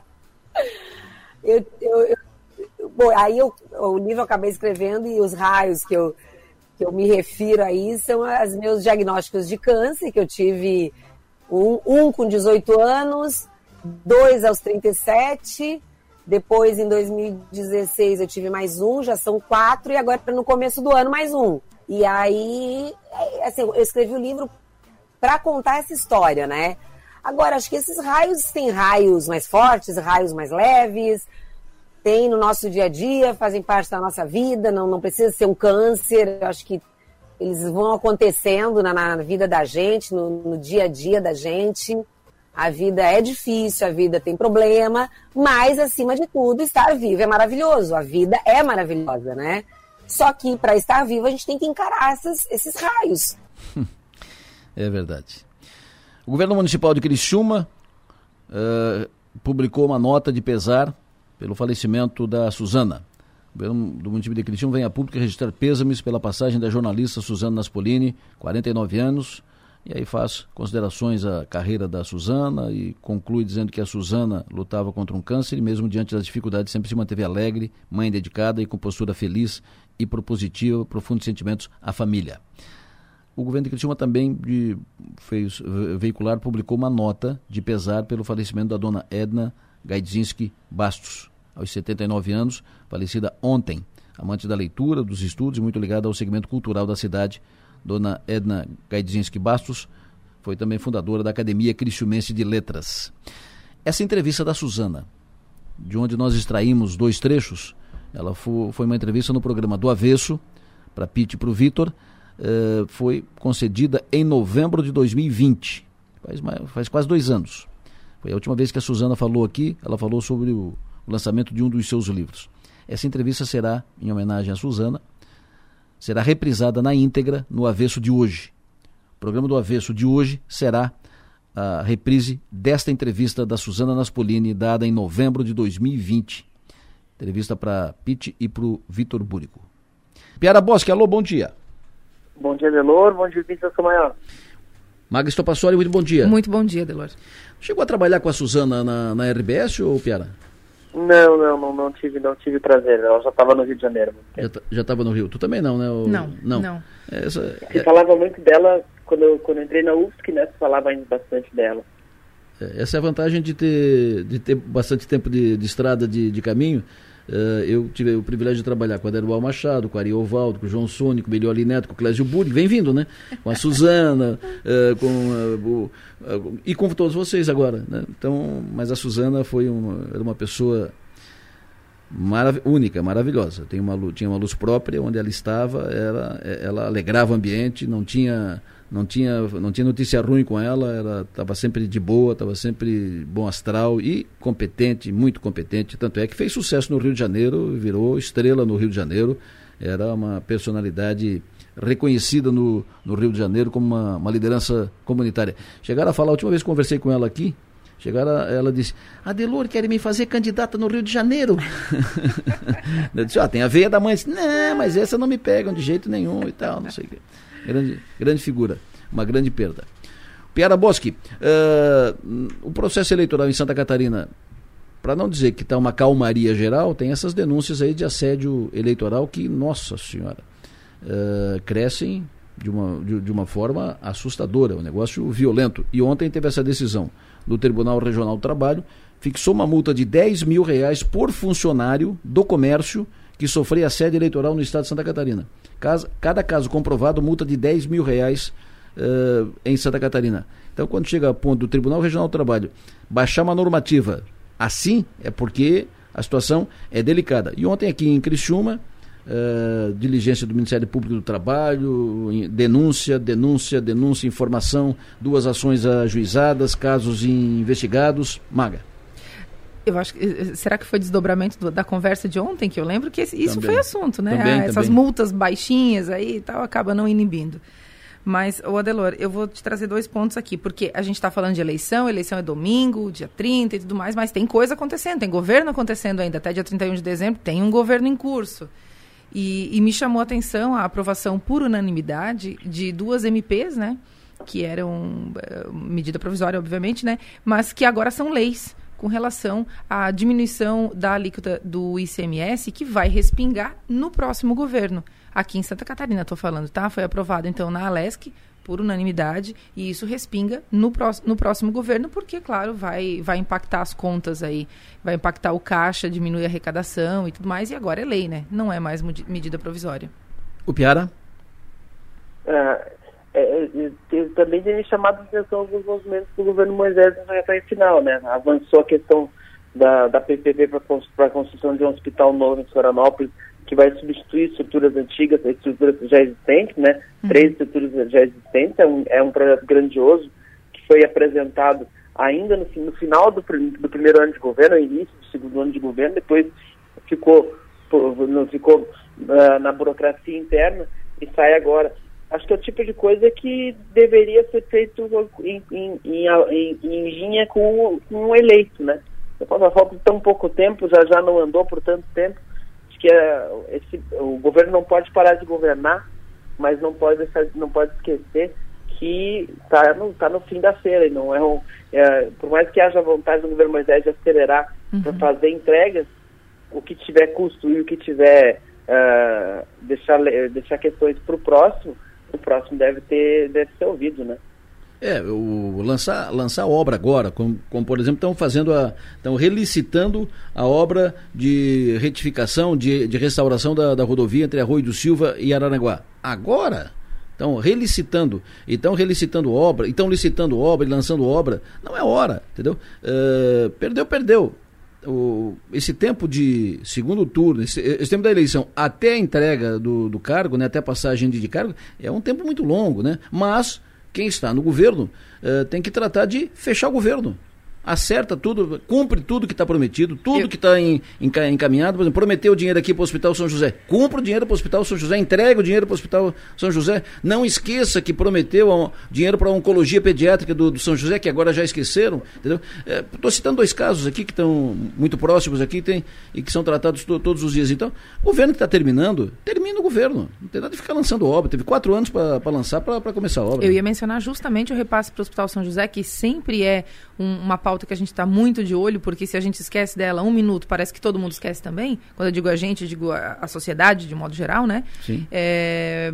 Eu, eu- eu- bom, aí eu, o livro eu acabei escrevendo e os raios que eu, que eu me refiro aí são os meus diagnósticos de câncer, que eu tive um, um com 18 anos dois aos 37, depois em 2016 eu tive mais um, já são quatro, e agora no começo do ano mais um. E aí, é, assim, eu escrevi o um livro para contar essa história, né? Agora, acho que esses raios têm raios mais fortes, raios mais leves, tem no nosso dia a dia, fazem parte da nossa vida, não, não precisa ser um câncer, acho que eles vão acontecendo na, na vida da gente, no, no, dia a dia da gente. A vida é difícil, a vida tem problema, mas acima de tudo, estar vivo é maravilhoso. A vida é maravilhosa, né? Só que para estar vivo a gente tem que encarar esses, esses raios. É verdade. O governo municipal de Criciúma uh, publicou uma nota de pesar pelo falecimento da Suzana. O governo do município de Criciúma vem a público registrar pêsames pela passagem da jornalista Suzana Naspolini, 49 anos, e aí faz considerações à carreira da Suzana e conclui dizendo que a Suzana lutava contra um câncer e mesmo diante das dificuldades sempre se manteve alegre, mãe dedicada e com postura feliz e propositiva, profundos sentimentos à família. O governo de Criciúma também de, fez veicular, publicou uma nota de pesar pelo falecimento da dona Edna Gaidzinski Bastos, aos 79 anos, falecida ontem. Amante da leitura, dos estudos e muito ligada ao segmento cultural da cidade, dona Edna Gaidzinski Bastos foi também fundadora da Academia Cristiumense de Letras. Essa entrevista da Suzana, de onde nós extraímos dois trechos, ela foi uma entrevista no programa do Avesso, para Pete e para o Vitor, eh, foi concedida em novembro de 2020, faz, faz quase dois anos. Foi a última vez que a Suzana falou aqui, ela falou sobre o o lançamento de um dos seus livros. Essa entrevista será em homenagem a Suzana, será reprisada na íntegra no Avesso de hoje. O programa do Avesso de hoje será a reprise desta entrevista da Suzana Naspolini, dada em novembro de 2020. Entrevista para Pete e para o Vitor Búrico. Piara Bosque, alô, bom dia. Bom dia, Delor. Bom dia, Vitor Maior. Maga Estopassoli, muito bom dia. Muito bom dia, Delor. Chegou a trabalhar com a Suzana na, na RBS ou, Piara? Não, não, não, não tive, não tive prazer. Ela já estava no Rio de Janeiro. Já estava no Rio. Tu também não, né? O... Não, não. não. Essa, Se é... falava muito dela quando eu, quando eu entrei na UFSC, né? Se falava ainda bastante dela. É, essa é a vantagem de ter, de ter bastante tempo de, de estrada, de, de caminho. Uh, eu tive o privilégio de trabalhar com a Derual Machado, com a Ari Ovaldo, com o João Sônico, com o Melioli Neto, com o Clésio Burg, vem vindo, né? Com a Suzana, uh, com, o, e com todos vocês agora, né? Então, mas a Suzana foi uma, era uma pessoa marav única, maravilhosa. Tem uma, tinha uma luz própria, onde ela estava, ela, ela alegrava o ambiente, não tinha não tinha, não tinha notícia ruim com ela, ela estava sempre de boa, estava sempre bom astral e competente, muito competente. Tanto é que fez sucesso no Rio de Janeiro, virou estrela no Rio de Janeiro. Era uma personalidade reconhecida no, no Rio de Janeiro como uma, uma liderança comunitária. Chegaram a falar, a última vez que conversei com ela aqui, chegaram, ela disse: Adelor, quer me fazer candidata no Rio de Janeiro? eu disse: ah, tem a veia da mãe. Disse, não, mas essa não me pegam de jeito nenhum e tal, não sei o quê. Grande, grande figura, uma grande perda. Piara Boschi, uh, o processo eleitoral em Santa Catarina, para não dizer que está uma calmaria geral, tem essas denúncias aí de assédio eleitoral que, nossa senhora, uh, crescem de uma, de, de, uma forma assustadora, um negócio violento. E ontem teve essa decisão do Tribunal Regional do Trabalho, fixou uma multa de 10 mil reais por funcionário do comércio que sofria assédio eleitoral no estado de Santa Catarina. cada caso comprovado, multa de 10 mil reais uh, em Santa Catarina. Então, quando chega a ponto do Tribunal Regional do Trabalho baixar uma normativa assim, é porque a situação é delicada. E ontem aqui em Criciúma, uh, diligência do Ministério Público do Trabalho, denúncia, denúncia, denúncia, informação, duas ações ajuizadas, casos investigados. Maga eu acho que eh, será que foi desdobramento do, da conversa de ontem que eu lembro que isso também. foi assunto, né? Também, ah, essas também. multas baixinhas aí e tal acaba não inibindo. Mas, o Adelor, eu vou te trazer dois pontos aqui, porque a gente está falando de eleição, eleição é domingo, dia 30 e tudo mais, mas tem coisa acontecendo, tem governo acontecendo ainda, até dia 31 de dezembro tem um governo em curso. E, e me chamou a atenção a aprovação por unanimidade de duas MPs, né? Que eram uh, medida provisória, obviamente, né? Mas que agora são leis com relação à diminuição da alíquota do ICMS que vai respingar no próximo governo. Aqui em Santa Catarina, estou falando, tá? Foi aprovado, então, na Alesc, por unanimidade, e isso respinga no, próximo, no próximo governo, porque, claro, vai, vai impactar as contas aí, vai impactar o caixa, diminui a arrecadação e tudo mais, e agora é lei, né? Não é mais medida provisória. O Piara? É, é, é, também tem chamado a atenção alguns movimentos do governo Moisés na reta final, né? Avançou a questão da, da PPP para a construção de um hospital novo em Florianópolis, que vai substituir estruturas antigas, estruturas já existentes, né? Uhum. Três estruturas já existentes, é um, é um projeto grandioso que foi apresentado ainda no, no final do, do, primeiro ano de governo, no início do segundo ano de governo, depois ficou, ficou uh, na burocracia interna e sai agora. Acho que é o tipo de coisa que deveria ser feito em, em, em, em linha com, com o eleito, né? A falta de tão pouco tempo, já já não andou por tanto tempo, que é, esse, o governo não pode parar de governar, mas não pode deixar, não pode esquecer que está no, tá no fim da feira e não é, um, é por mais que haja vontade do governo Moisés de acelerar uhum. para fazer entregas, o que tiver custo e o que tiver uh, deixar deixar questões para o próximo, o próximo deve ter deve ser ouvido, né? É, o, lançar, lançar obra agora, como, como por exemplo, estão fazendo a. estão relicitando a obra de retificação, de, de restauração da, da rodovia entre Arroio do Silva e Aranaguá. Agora? Estão relicitando, estão relicitando obra, estão licitando obra e lançando obra. Não é hora, entendeu? Uh, perdeu, perdeu. O, esse tempo de segundo turno, esse, esse, tempo da eleição até a entrega do, do cargo, né, até a passagem de, de cargo, é um tempo muito longo, né? Mas quem está no governo uh, tem que tratar de fechar o governo acerta tudo, cumpre tudo que está prometido, tudo Eu... que está encaminhado. Por exemplo, prometeu dinheiro aqui para o Hospital São José. Cumpra o dinheiro para o Hospital São José, entrega o dinheiro para o Hospital São José. Não esqueça que prometeu dinheiro para a oncologia pediátrica do, do, São José, que agora já esqueceram. Estou é, citando dois casos aqui que estão muito próximos aqui tem, e que são tratados to, todos os dias. Então, o governo que está terminando, termina o governo. Não tem nada de ficar lançando obra. Teve quatro anos para lançar para começar a obra. Eu ia mencionar justamente o repasse para o Hospital São José, que sempre é um, uma pauta que a gente está muito de olho, porque se a gente esquece dela um minuto, parece que todo mundo esquece também. Quando eu digo a gente, eu digo a, a sociedade de modo geral, né? Sim. É,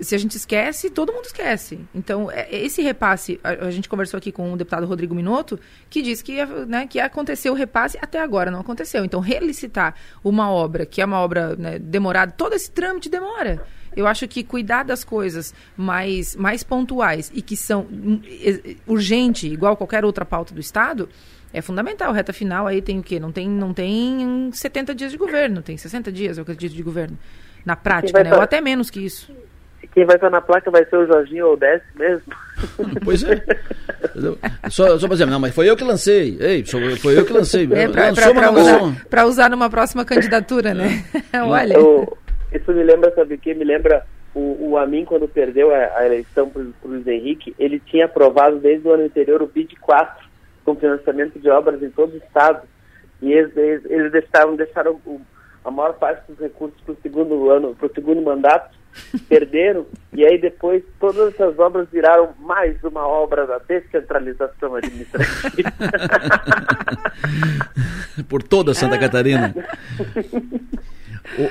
se a gente esquece, todo mundo esquece. Então, é, esse repasse, a, a, gente conversou aqui com o deputado Rodrigo Minotto, que disse que, né, que aconteceu o repasse, até agora não aconteceu. Então, relicitar uma obra, que é uma obra né, demorada, todo esse trâmite demora. Eu acho que cuidar das coisas mais, mais pontuais e que são hum, urgente, igual qualquer outra pauta do Estado, é fundamental. Reta final aí tem o quê? Não tem, não tem 70 dias de governo, tem 60 dias, eu acredito, de governo. Na prática, né? Tá... Ou até menos que isso. Quem vai estar na placa vai ser o Jorginho ou Desce mesmo. Pois é. só, só pra dizer, não, mas foi eu que lancei. Ei, foi eu que lancei. É, pra, pra, pra, usar, pra usar numa próxima candidatura, né? Olha. Eu, isso me lembra, sabe o que? Me lembra o, o Amin, quando perdeu a, a eleição para o Luiz Henrique, ele tinha aprovado desde o ano anterior o BID 4, com financiamento de obras em todo o estado. E eles, eles, eles deixaram, deixaram o, a maior parte dos recursos para o segundo ano, para o segundo mandato, perderam, e aí depois todas essas obras viraram mais uma obra da descentralização administrativa. Por toda Santa Catarina.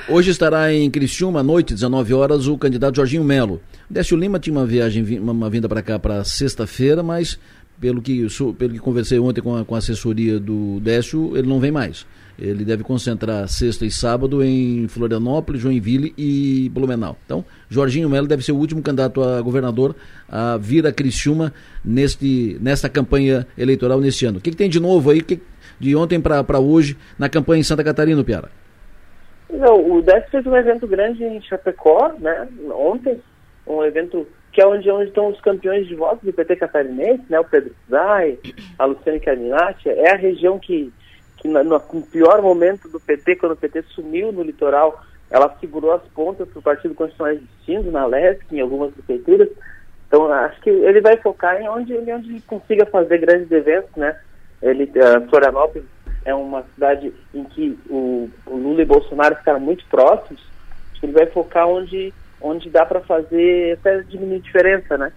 Hoje estará em Criciúma, à noite, 19 horas, o candidato Jorginho Melo. Décio Lima tinha uma viagem, uma vinda para cá para sexta-feira, mas pelo que, pelo que conversei ontem com a, com a assessoria do Décio, ele não vem mais. Ele deve concentrar sexta e sábado em Florianópolis, Joinville e Blumenau. Então, Jorginho Melo deve ser o último candidato a governador a vir a Criciúma neste, nesta campanha eleitoral neste ano. O que, que tem de novo aí, que, de ontem para hoje, na campanha em Santa Catarina, Piara? Não, o DES fez um evento grande em Chapecó, né, ontem, um evento que é onde, onde estão os campeões de votos do PT catarinense, né, o Pedro Zay, a Luciane Carminati, é a região que, que no, no, pior momento do PT, quando o PT sumiu no litoral, ela segurou as pontas para o Partido Constitucional existindo, na LESC, em algumas prefeituras, então acho que ele vai focar em onde, onde ele consiga fazer grandes eventos, né, ele, uh, Florianópolis é uma cidade em que o, o Lula e Bolsonaro ficaram muito próximos, ele vai focar onde, onde dá para fazer até diminuir diferença, né?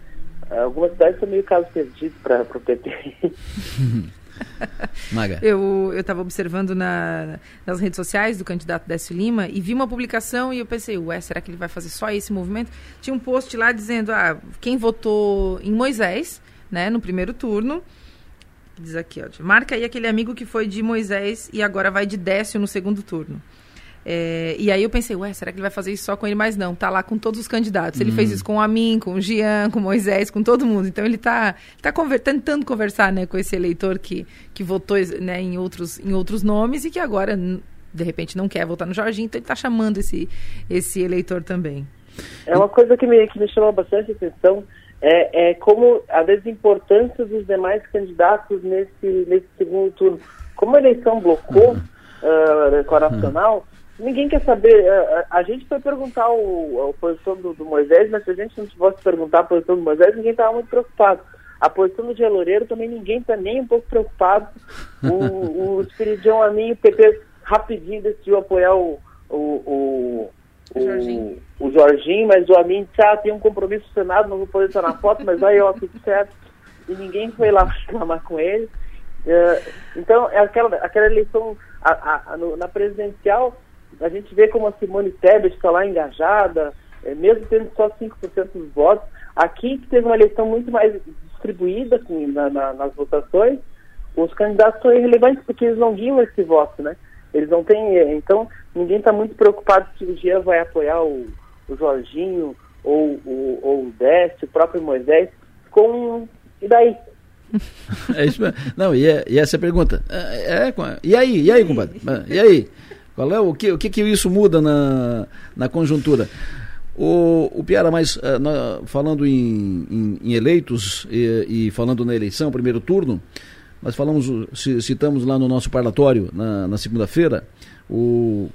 Algumas cidades são meio caso perdido para o PT. Maga. Eu estava observando na, nas redes sociais do candidato Décio Lima e vi uma publicação e eu pensei, ué, será que ele vai fazer só esse movimento? Tinha um post lá dizendo, ah, quem votou em Moisés, né, no primeiro turno, diz aqui, ó, marca aí aquele amigo que foi de Moisés e agora vai de Décio no segundo turno. É, e aí eu pensei, ué, será que ele vai fazer isso só com ele? Mas não, tá lá com todos os candidatos. Ele hum. fez isso com a mim, com o Jean, com o Moisés, com todo mundo. Então ele tá, tá conver tentando conversar né, com esse eleitor que, que votou né, em, outros, em outros nomes e que agora, de repente, não quer votar no Jorginho, então ele tá chamando esse, esse eleitor também. É uma coisa que me, que me chamou bastante atenção, é, é como a desimportância dos demais candidatos nesse, nesse segundo turno. Como a eleição blocou uhum. uh, com a nacional, uhum. ninguém quer saber. Uh, a gente foi perguntar o, a posição do, do, Moisés, mas se a gente não fosse perguntar a posição do Moisés, ninguém estava muito preocupado. A posição do Geloreiro também ninguém está nem um pouco preocupado. O, o Espiridião Amin e o PP rapidinho decidiu apoiar o, o, o o Jorginho. o Jorginho, mas o Amin ah, tem um compromisso no Senado, não vou poder estar na foto, mas aí, ó, tudo certo. E ninguém foi lá reclamar com ele. Uh, então, é aquela, aquela eleição a, a, no, na presidencial, a gente vê como a Simone Tebet está lá engajada, é, mesmo tendo só 5% dos votos. Aqui, que teve uma eleição muito mais distribuída assim, na, na, nas votações, os candidatos são irrelevantes porque eles não guiam esse voto, né? Eles não têm. Eh, então, ninguém está muito preocupado se o Jean vai apoiar o, o Jorginho ou, o, ou o Décio, o próprio Moisés, com. E daí? é isso mesmo. Não, e, é, e essa é a pergunta. É, é, e aí, e aí, compadre? E aí? Qual é o que, o que, que isso muda na, na conjuntura? O, o Piara, mas uh, falando em, em, em eleitos e, e, falando na eleição, primeiro turno, nós falamos, citamos lá no nosso parlatório, na, na segunda-feira, o,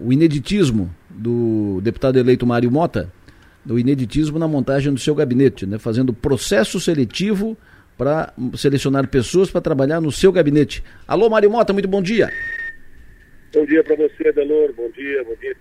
o ineditismo do deputado eleito Mário Mota, do ineditismo na montagem do seu gabinete, né, fazendo processo seletivo para selecionar pessoas para trabalhar no seu gabinete. Alô, Mário Mota, muito bom dia. Bom dia para você, Delor, bom dia, bom dia,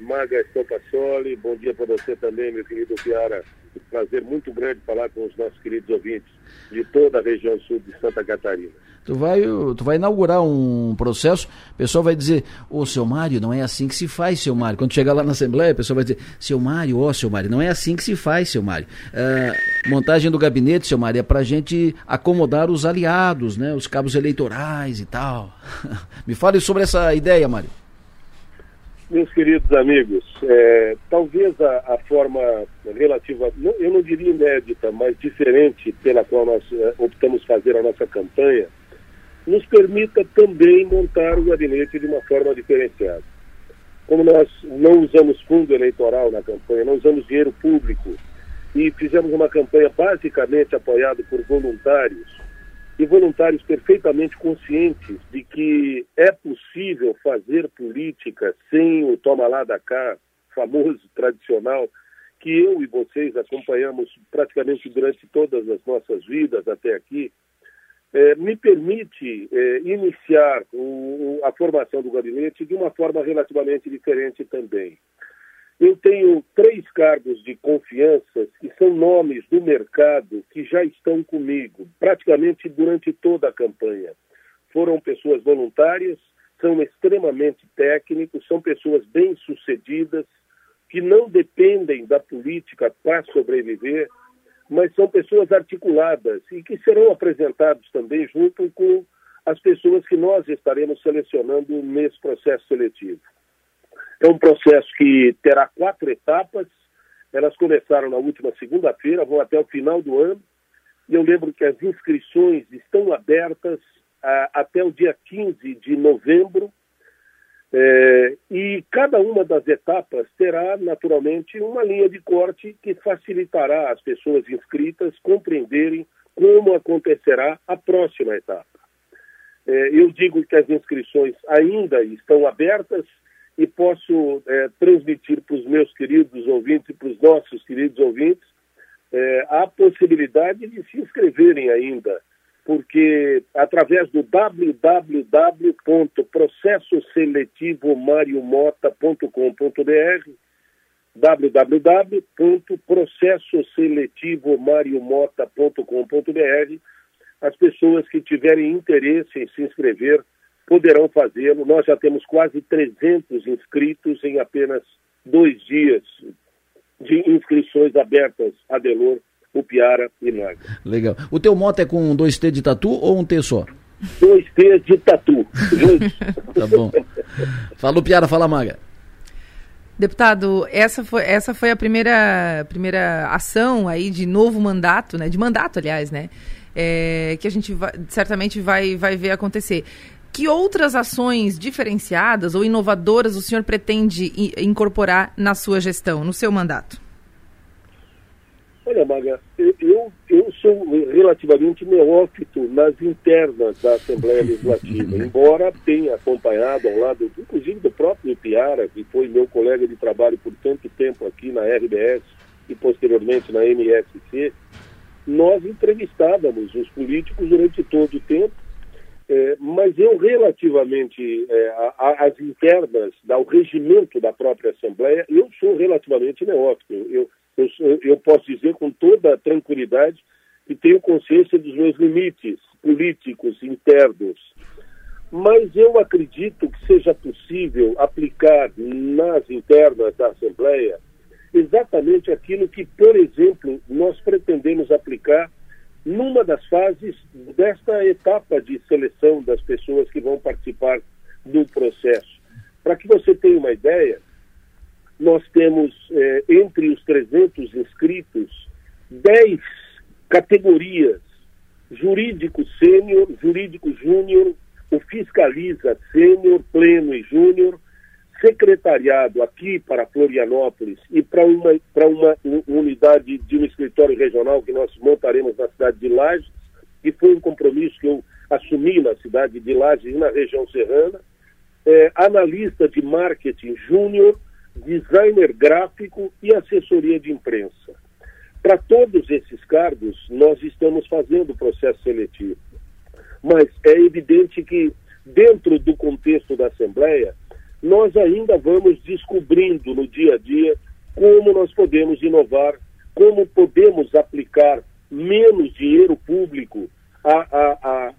Maga Estopassoli, bom dia para você também, meu querido Piara. Prazer muito grande falar com os nossos queridos ouvintes de toda a região sul de Santa Catarina. Tu vai, tu vai inaugurar um processo, o pessoal vai dizer, ô seu Mário, não é assim que se faz, seu Mário. Quando chegar lá na Assembleia, o pessoal vai dizer, seu Mário, ó, seu Mário, não é assim que se faz, seu Mário. Uh, montagem do gabinete, seu Mário, é pra gente acomodar os aliados, né? Os cabos eleitorais e tal. Me fale sobre essa ideia, Mário. Meus queridos amigos, é, talvez a, a, forma relativa, não, eu não diria inédita, mas diferente pela qual nós é, optamos fazer a nossa campanha, nos permita também montar o gabinete de uma forma diferenciada. Como nós não usamos fundo eleitoral na campanha, não usamos dinheiro público e fizemos uma campanha basicamente apoiada por voluntários, e voluntários perfeitamente conscientes de que é possível fazer política sem o toma lá da cá, famoso, tradicional, que eu e vocês acompanhamos praticamente durante todas as nossas vidas até aqui, é, me permite é, iniciar o, a formação do gabinete de uma forma relativamente diferente também. Eu tenho três cargos de confiança que são nomes do mercado que já estão comigo, praticamente durante toda a campanha. Foram pessoas voluntárias, são extremamente técnicos, são pessoas bem-sucedidas, que não dependem da política para sobreviver, mas são pessoas articuladas e que serão apresentados também junto com as pessoas que nós estaremos selecionando nesse processo seletivo. É um processo que terá quatro etapas. Elas começaram na última segunda-feira, vão até o final do ano. E eu lembro que as inscrições estão abertas a, até o dia 15 de novembro. É, e cada uma das etapas terá, naturalmente, uma linha de corte que facilitará as pessoas inscritas compreenderem como acontecerá a próxima etapa. É, eu digo que as inscrições ainda estão abertas, e posso é, transmitir para os meus queridos ouvintes e para os nossos queridos ouvintes é, a possibilidade de se inscreverem ainda, porque através do www.processoseletivomariomota.com.br www.processoseletivomariomota.com.br as pessoas que tiverem interesse em se inscrever poderão fazê-lo. Nós já temos quase 300 inscritos em apenas dois dias de inscrições abertas a Delor, Upiara e Maga. Legal. O teu moto é com dois T de tatu ou um T só? Dois T de tatu. tá bom. Fala Upiara, fala Maga. Deputado, essa foi, essa foi a primeira, primeira ação aí de novo mandato, né? De mandato, aliás, né? É, que a gente vai, certamente vai, vai ver acontecer. Que outras ações diferenciadas ou inovadoras o senhor pretende incorporar na sua gestão, no seu mandato? Olha, Maga, eu, eu sou relativamente neófito nas internas da Assembleia Legislativa, embora tenha acompanhado ao lado, inclusive do próprio Piara, que foi meu colega de trabalho por tanto tempo aqui na RBS e posteriormente na MSC, nós entrevistávamos os políticos durante todo o tempo, é, mas eu relativamente é, às internas, ao regimento da própria Assembleia, eu sou relativamente neófito. Eu, eu, eu posso dizer com toda tranquilidade que tenho consciência dos meus limites políticos internos. Mas eu acredito que seja possível aplicar nas internas da Assembleia exatamente aquilo que, por exemplo, nós pretendemos aplicar numa das fases desta etapa de seleção das pessoas que vão participar do processo. Para que você tenha uma ideia, nós temos é, entre os 300 inscritos 10 categorias: jurídico sênior, jurídico júnior, o fiscaliza sênior, pleno e júnior, secretariado aqui para Florianópolis e para uma, para uma unidade de um escritório regional que nós montaremos na cidade de Lages, que foi um compromisso que eu assumi na cidade de Lages e na região serrana, é, analista de marketing júnior, designer gráfico e assessoria de imprensa. Para todos esses cargos, nós estamos fazendo o processo seletivo. Mas é evidente que, dentro do contexto da Assembleia, nós ainda vamos descobrindo no dia a dia como nós podemos inovar, como podemos aplicar menos dinheiro público, a, a, a,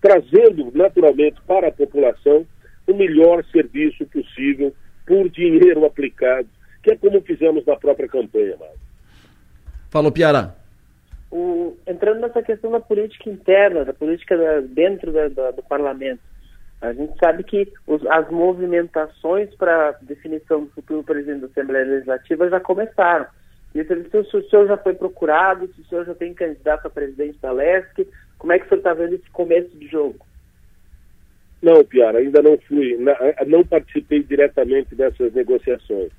trazendo naturalmente para a população o melhor serviço possível por dinheiro aplicado, que é como fizemos na própria campanha, Mário. Falou, Piara. O, entrando nessa questão da política interna, da política da, dentro da, da, do parlamento, a gente sabe que os, as movimentações para definição do futuro presidente da Assembleia Legislativa já começaram. E se o senhor já foi procurado, se o senhor já tem candidato a presidente da LESC, como é que o senhor está vendo esse começo de jogo? Não, Piara, ainda não fui, não participei diretamente dessas negociações.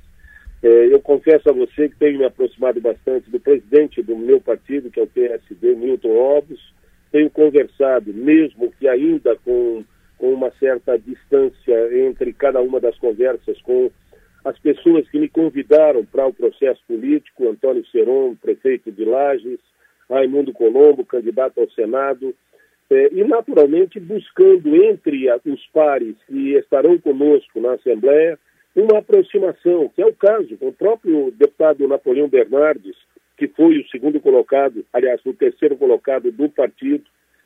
É, eu confesso a você que tenho me aproximado bastante do presidente do meu partido, que é o PSD, Milton Ovos. Tenho conversado, mesmo que ainda com, com uma certa distância entre cada uma das conversas, com as pessoas que me convidaram para o processo político, Antônio Seron, prefeito de Lages, Raimundo Colombo, candidato ao Senado, é, e, naturalmente, buscando entre os pares que estarão conosco na Assembleia uma aproximação, que é o caso com o próprio deputado Napoleão Bernardes, que foi o segundo colocado, aliás, o terceiro colocado do partido,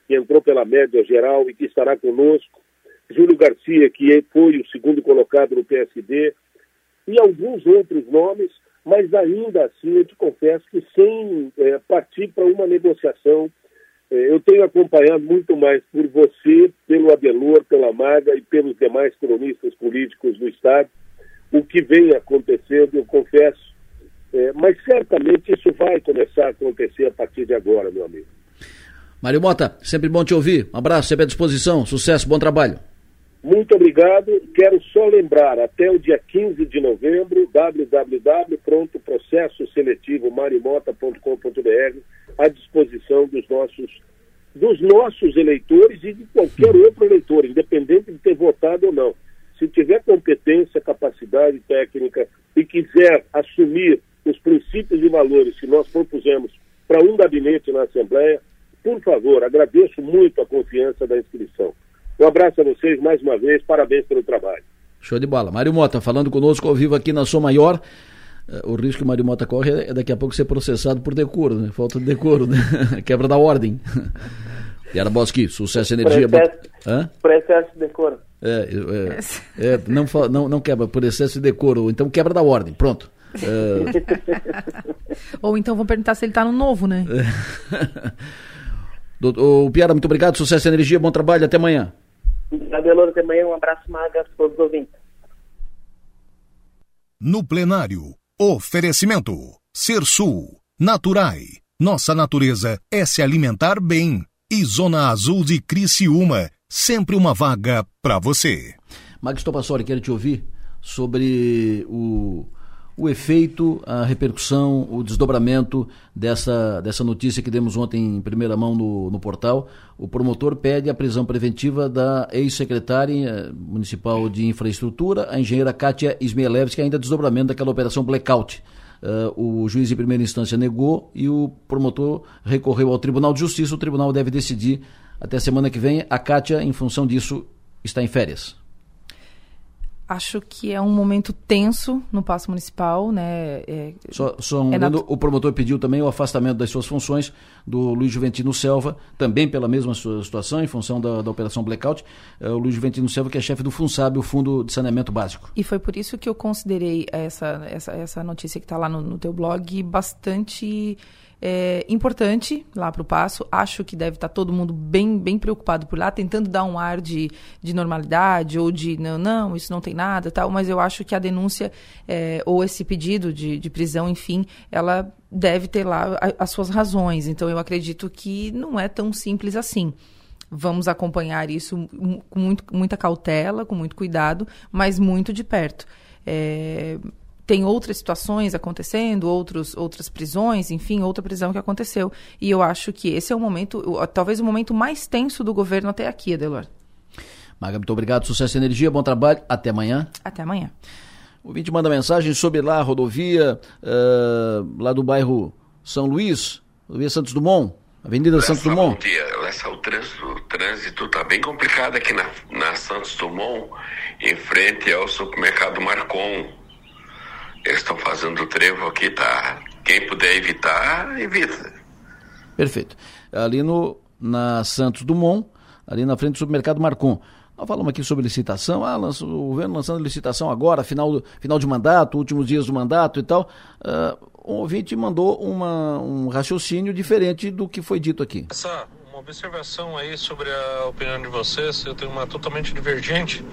que entrou pela média geral e que estará conosco, Júlio Garcia, que foi o segundo colocado no PSD, e alguns outros nomes, mas ainda assim eu te confesso que sem é, partir para uma negociação é, eu tenho acompanhado muito mais por você, pelo Adelor, pela Maga e pelos demais cronistas políticos do Estado, o que vem acontecendo, eu confesso. É, mas certamente isso vai começar a acontecer a partir de agora, meu amigo. Mário Mota, sempre bom te ouvir. Um abraço, sempre à disposição. Sucesso, bom trabalho. Muito obrigado. Quero só lembrar, até o dia 15 de novembro, www.processoseletivomarimota.com.br à disposição dos nossos, dos nossos eleitores e de qualquer outro eleitor, independente de ter votado ou não. Se tiver competência, capacidade técnica e quiser assumir os princípios e valores que nós propusemos para um gabinete na Assembleia, por favor, agradeço muito a confiança da inscrição. Um abraço a vocês mais uma vez, parabéns pelo trabalho. Show de bola. Mário Mota falando conosco ao vivo aqui na Som Maior. Eh, o risco que o Mário Mota corre é daqui a pouco ser processado por decoro, né? Falta de decoro, né? Quebra da ordem. Yaraboski, sucesso e energia. Por excesso, Hã? por excesso de decoro. É, é, é, não, não, não quebra por excesso de decoro, ou então quebra da ordem. Pronto. É... ou então vão perguntar se ele está no novo, né? O Piara, muito obrigado, sucesso e energia, bom trabalho, até amanhã. Adeloro, até amanhã, um abraço maga a todos os ouvintes. No plenário, oferecimento, Ser Sul, Naturai, nossa natureza é se alimentar bem. E Zona Azul de Criciúma, sempre uma vaga para você. Max Topassori, quero te ouvir sobre o o efeito, a repercussão, o desdobramento dessa, dessa notícia que demos ontem em primeira mão no, no portal. O promotor pede a prisão preventiva da ex-secretária municipal de infraestrutura, a engenheira Kátia Ismielewski, ainda desdobramento daquela operação blackout. Uh, o juiz em primeira instância negou e o promotor recorreu ao Tribunal de Justiça. O tribunal deve decidir até semana que vem. A Kátia, em função disso, está em férias acho que é um momento tenso no Paço Municipal, né? É, só, só um é o promotor pediu também o afastamento das suas funções do Luiz Juventino Selva, também pela mesma situação, em função da, da Operação Blackout. É, o Luiz Juventino Selva, que é chefe do FUNSAB, o Fundo de Saneamento Básico. E foi por isso que eu considerei essa, essa, essa notícia que está lá no, no teu blog bastante é, importante lá para o Passo. Acho que deve estar tá todo mundo bem, bem preocupado por lá, tentando dar um ar de, de normalidade ou de não, não, isso não tem nada, tal. Mas eu acho que a denúncia é, ou esse pedido de, de prisão, enfim, ela deve ter lá as suas razões. Então eu acredito que não é tão simples assim. Vamos acompanhar isso com muito, muita cautela, com muito cuidado, mas muito de perto. É, tem outras situações acontecendo, outros, outras prisões, enfim, outra prisão que aconteceu. E eu acho que esse é o momento, talvez o momento mais tenso do governo até aqui, Adelor. Maga, muito obrigado, sucesso e energia, bom trabalho, até amanhã. Até amanhã. O vinte manda mensagem sobre lá a rodovia, uh, lá do bairro São Luís, rodovia Santos Dumont, Avenida Lessa, Santos Dumont. Bom dia, Lessa, o trânsito, o trânsito tá bem complicado aqui na, na Santos Dumont, em frente ao supermercado Marcon. Eles estão fazendo o trevo aqui, tá? Quem puder evitar, evita. Perfeito. Ali no, na Santos Dumont, ali na frente do supermercado Marcon. Nós falamos aqui sobre licitação, ah, lança, o governo lançando licitação agora, final, final de mandato, últimos dias do mandato e tal. Uh, um ouvinte mandou uma, um raciocínio diferente do que foi dito aqui. Essa, uma observação aí sobre a opinião de vocês, eu tenho uma totalmente divergente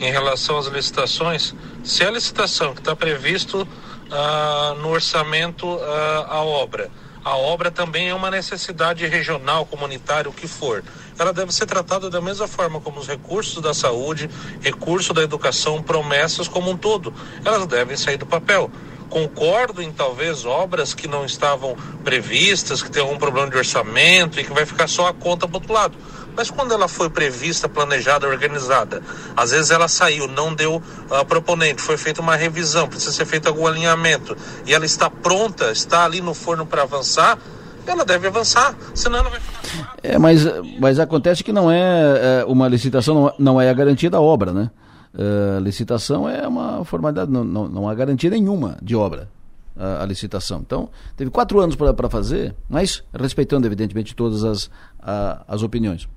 em relação às licitações, se a licitação que está previsto ah, no orçamento ah, a obra, a obra também é uma necessidade regional, comunitária, o que for. Ela deve ser tratada da mesma forma como os recursos da saúde, recursos da educação, promessas como um todo. Elas devem sair do papel. Concordo em talvez obras que não estavam previstas, que tem algum problema de orçamento e que vai ficar só a conta para outro lado mas quando ela foi prevista, planejada, organizada, às vezes ela saiu, não deu uh, proponente, foi feita uma revisão, precisa ser feito algum alinhamento, e ela está pronta, está ali no forno para avançar, ela deve avançar, senão ela vai ficar. É, mas, mas acontece que não é, é uma licitação, não, não é a garantia da obra, né? Uh, licitação é uma formalidade, não, não, não há garantia nenhuma de obra a, a licitação. Então, teve quatro anos para fazer, mas respeitando, evidentemente, todas as, a, as opiniões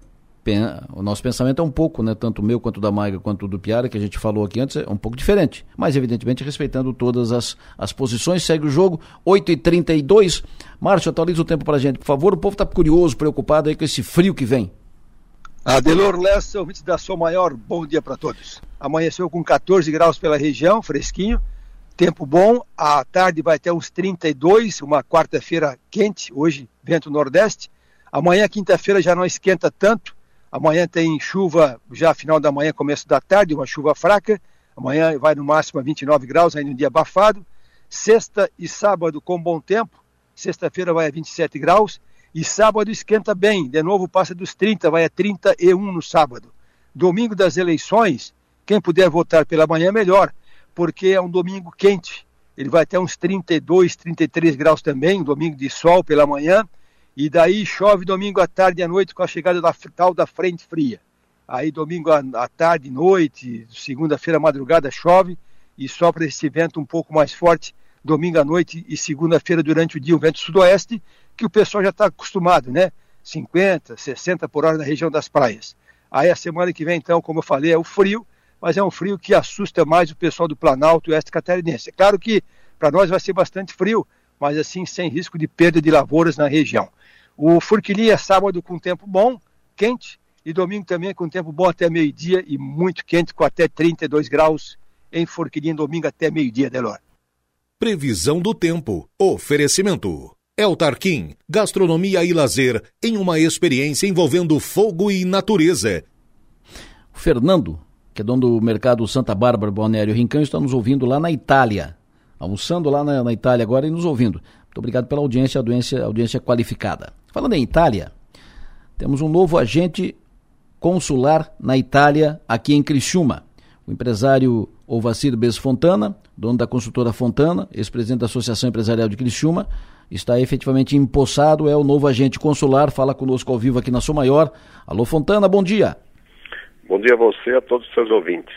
o nosso pensamento é um pouco, né, tanto o meu quanto da Maiga quanto do Piara, que a gente falou aqui antes, é um pouco diferente. Mas, evidentemente, respeitando todas as, as posições. Segue o jogo, 8h32. Márcio, atualiza o tempo para a gente, por favor. O povo está curioso, preocupado aí com esse frio que vem. Adelor Lessa, ouvinte da Sol Maior, bom dia para todos. Amanheceu com 14 graus pela região, fresquinho. Tempo bom, à tarde vai ter uns 32, uma quarta-feira quente, hoje vento nordeste. Amanhã, quinta-feira, já não esquenta tanto, Amanhã tem chuva já final da manhã, começo da tarde, uma chuva fraca. Amanhã vai no máximo a 29 graus, ainda um dia abafado. Sexta e sábado com bom tempo. Sexta-feira vai a 27 graus. E sábado esquenta bem, de novo passa dos 30, vai a 31 no sábado. Domingo das eleições, quem puder votar pela manhã, melhor, porque é um domingo quente. Ele vai até uns 32, 33 graus também, um domingo de sol pela manhã e daí chove domingo à tarde e à noite com a chegada da tal da frente fria. Aí domingo à tarde, noite, segunda-feira madrugada chove e sopra esse vento um pouco mais forte domingo à noite e segunda-feira durante o dia, um vento sudoeste, que o pessoal já está acostumado, né? 50, 60 por hora na região das praias. Aí a semana que vem, então, como eu falei, é o frio, mas é um frio que assusta mais o pessoal do Planalto e Oeste Catarinense. É claro que para nós vai ser bastante frio, mas assim sem risco de perda de lavouras na região. O Furquilha é sábado com tempo bom, quente, e domingo também com tempo bom até meio-dia e muito quente, com até 32 graus em Forquilinha, domingo até meio-dia, Delor. Previsão do tempo. Oferecimento. El Tarquim, gastronomia e lazer em uma experiência envolvendo fogo e natureza. O Fernando, que é dono do mercado Santa Bárbara Balneário Rincão, está nos ouvindo lá na Itália. Almoçando lá na, na Itália agora e nos ouvindo. Muito obrigado pela audiência, audiência, audiência qualificada. Falando em Itália, temos um novo agente consular na Itália, aqui em Criciúma. O empresário Ovacir Bez Fontana, dono da consultora Fontana, ex-presidente da Associação Empresarial de Criciúma, está efetivamente empossado, é o novo agente consular, fala conosco ao vivo aqui na Sou Maior. Alô Fontana, bom dia. Bom dia a você e a todos os seus ouvintes.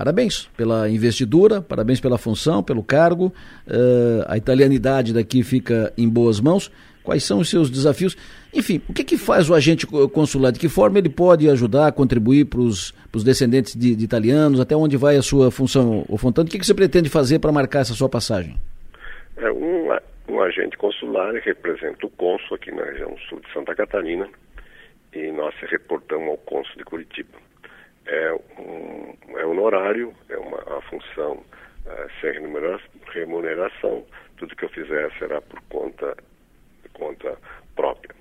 Parabéns pela investidura, parabéns pela função, pelo cargo. Uh, a italianidade daqui fica em boas mãos. Quais são os seus desafios? Enfim, o que, que faz o agente consular? De que forma ele pode ajudar, contribuir para os descendentes de, de, italianos? Até onde vai a sua função, o Fontana? O que, que você pretende fazer para marcar essa sua passagem? É, um, um agente consular representa o cônsul aqui na região sul de Santa Catarina e nós reportamos ao cônsul de Curitiba é um é honorário, é uma a função uh, sem remuneração, tudo que eu fizer será por conta, conta própria.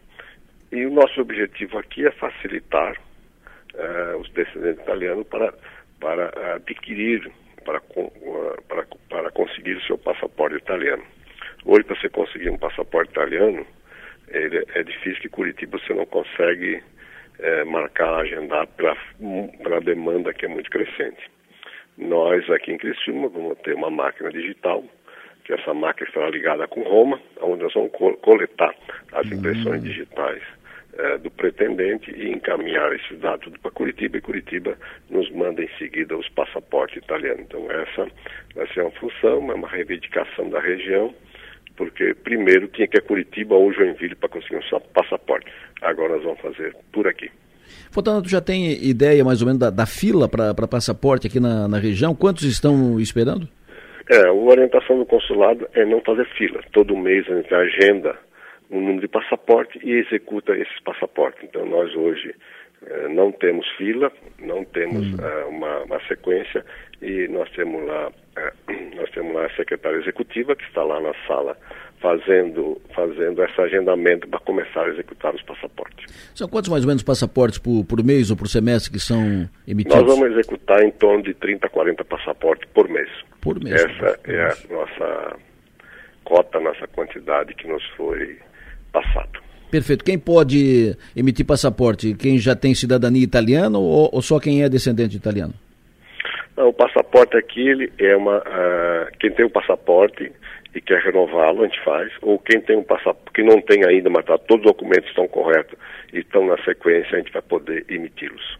E o nosso objetivo aqui é facilitar uh, os descendentes italianos para, para adquirir, para, para, para conseguir o seu passaporte italiano. Hoje, para você conseguir um passaporte italiano, ele, é difícil que Curitiba você não consegue é, marcar, agendar para a demanda que é muito crescente. Nós aqui em Criciúma vamos ter uma máquina digital, que essa máquina estará ligada com Roma, onde nós vamos co coletar as impressões digitais é, do pretendente e encaminhar esses dados tudo para Curitiba e Curitiba nos manda em seguida os passaportes italianos. Então essa vai ser uma função, é uma reivindicação da região porque primeiro tinha que ir a Curitiba ou Joinville para conseguir um passaporte. Agora nós vamos fazer por aqui. Fontana, tu já tem ideia mais ou menos da, da fila para passaporte aqui na, na região? Quantos estão esperando? É, a orientação do consulado é não fazer fila. Todo mês a gente agenda um número de passaporte e executa esses passaportes. Então nós hoje não temos fila, não temos hum. uh, uma, uma, sequência e nós temos lá uh, nós temos lá a secretária executiva que está lá na sala fazendo fazendo esse agendamento para começar a executar os passaportes. São quantos mais ou menos passaportes por, por mês ou por semestre que são emitidos? Nós vamos executar em torno de 30 a 40 passaportes por mês. Por mês. Essa por é mês. a nossa cota, nossa quantidade que nos foi passado. Perfeito. Quem pode emitir passaporte? Quem já tem cidadania italiana ou, ou só quem é descendente italiano? Não, o passaporte aqui ele é uma. Uh, quem tem o passaporte e quer renová-lo, a gente faz, ou quem tem um passaporte que não tem ainda, mas tá, todos os documentos estão corretos e estão na sequência, a gente vai poder emiti-los.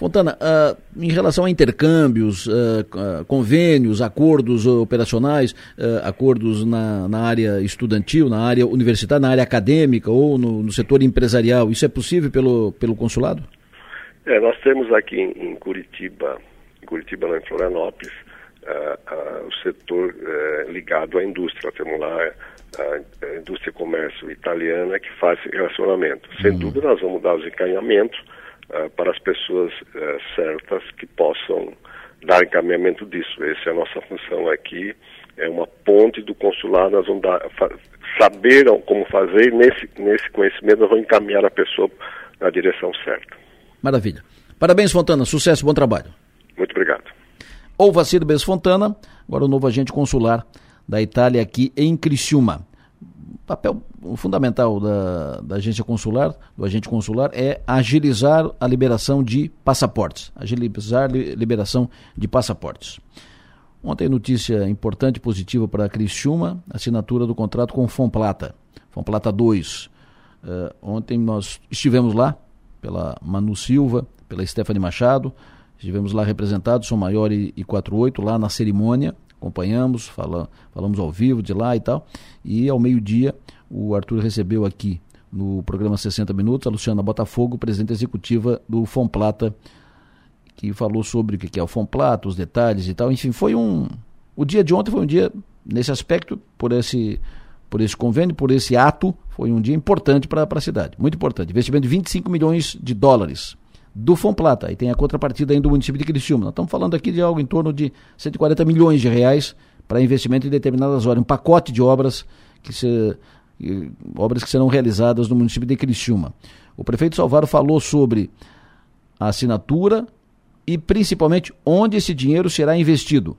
Fontana, uh, em relação a intercâmbios, uh, uh, convênios, acordos operacionais, acordos na, na, área estudantil, na área universitária, na área acadêmica ou no, no, setor empresarial, isso é possível pelo, pelo consulado? É, nós temos aqui em, em Curitiba, em Curitiba, não, em Florianópolis, o setor eh, ligado à indústria. Nós temos lá a, indústria e comércio italiana que faz relacionamento. Sem uhum. dúvida, nós vamos dar os encaminhamentos uh, para as pessoas uh, certas que possam dar encaminhamento disso. Essa é a nossa função aqui, é uma ponte do consulado, nós vamos dar, saber como fazer e nesse, nesse conhecimento nós vamos encaminhar a pessoa na direção certa. Maravilha. Parabéns, Fontana. Sucesso, bom trabalho. Muito obrigado. Ou Vacilo Bez Fontana, agora o novo agente consular da Itália aqui em Criciúma papel fundamental da, da, agência consular, do agente consular, é agilizar a liberação de passaportes. Agilizar a liberação de passaportes. Ontem notícia importante e positiva para a Criciúma, assinatura do contrato com Fomplata, Fomplata 2. Uh, eh, ontem nós estivemos lá, pela Manu Silva, pela Stephanie Machado, estivemos lá representados, São Maior e, e 48, lá na cerimônia, acompanhamos, fala, falamos ao vivo de lá e tal. E ao meio-dia, o Arthur recebeu aqui no programa 60 Minutos, a Luciana Botafogo, presidente executiva do Fomplata, que falou sobre o que é o Fomplata, os detalhes e tal. Enfim, foi um. O dia de ontem foi um dia, nesse aspecto, por esse, por esse convênio, por esse ato, foi um dia importante para a cidade. Muito importante. Investimento de 25 milhões de dólares do Fomplata. Aí tem a contrapartida ainda do município de Criciúma. Nós estamos falando aqui de algo em torno de 140 milhões de reais para investimento em determinadas horas, um pacote de obras que se, obras que serão realizadas no município de Criciúma. O prefeito Salvaro falou sobre a assinatura e principalmente onde esse dinheiro será investido.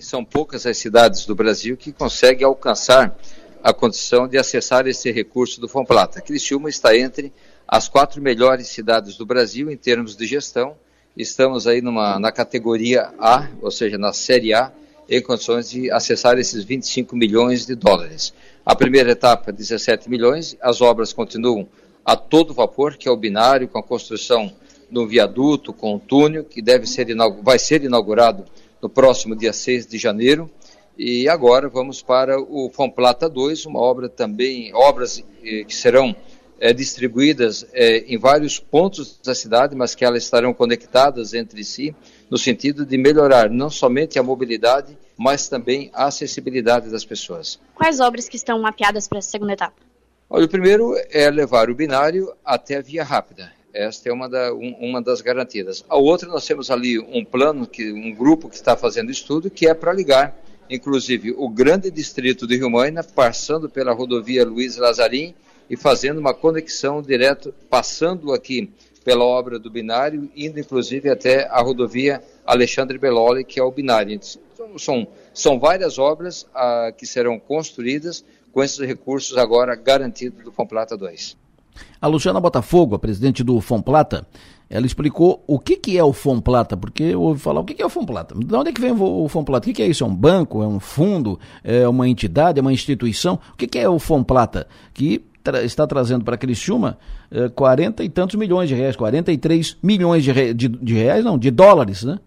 São poucas as cidades do Brasil que conseguem alcançar a condição de acessar esse recurso do Fomplata. Criciúma está entre as quatro melhores cidades do Brasil em termos de gestão. Estamos aí numa, na categoria A, ou seja, na Série A, em condições de acessar esses 25 milhões de dólares. A primeira etapa, 17 milhões, as obras continuam a todo vapor, que é o binário, com a construção de um viaduto, com um túnel, que deve ser, vai ser inaugurado no próximo dia 6 de janeiro. E agora vamos para o Fomplata 2, uma obra também, obras eh, que serão é, distribuídas é, em vários pontos da cidade, mas que elas estarão conectadas entre si, no sentido de melhorar não somente a mobilidade, mas também a acessibilidade das pessoas. Quais obras que estão mapeadas para essa segunda etapa? Olha, o primeiro é levar o binário até a via rápida. Esta é uma, da, um, uma das garantidas. A outra, nós temos ali um plano, que, um grupo que está fazendo estudo, que é para ligar, inclusive, o grande distrito de Rio Moina, passando pela rodovia Luiz Lazarim, e fazendo uma conexão direto, passando aqui pela obra do binário, indo inclusive até a rodovia Alexandre Belloli, que é o binário. Então, são, são várias obras ah, que serão construídas com esses recursos agora garantidos do Fomplata 2. A Luciana Botafogo, a presidente do Fomplata, ela explicou o que, que é o Fomplata, porque eu ouvi falar o que, que é o Fomplata. De onde é que vem o Fomplata? O que, que é isso? É um banco? É um fundo? É uma entidade? É uma instituição? O que, que é o Fomplata? Que tra está trazendo para Criciúma eh, 40 e tantos milhões de reais, 43 milhões de, re de, de reais, não, de dólares, né?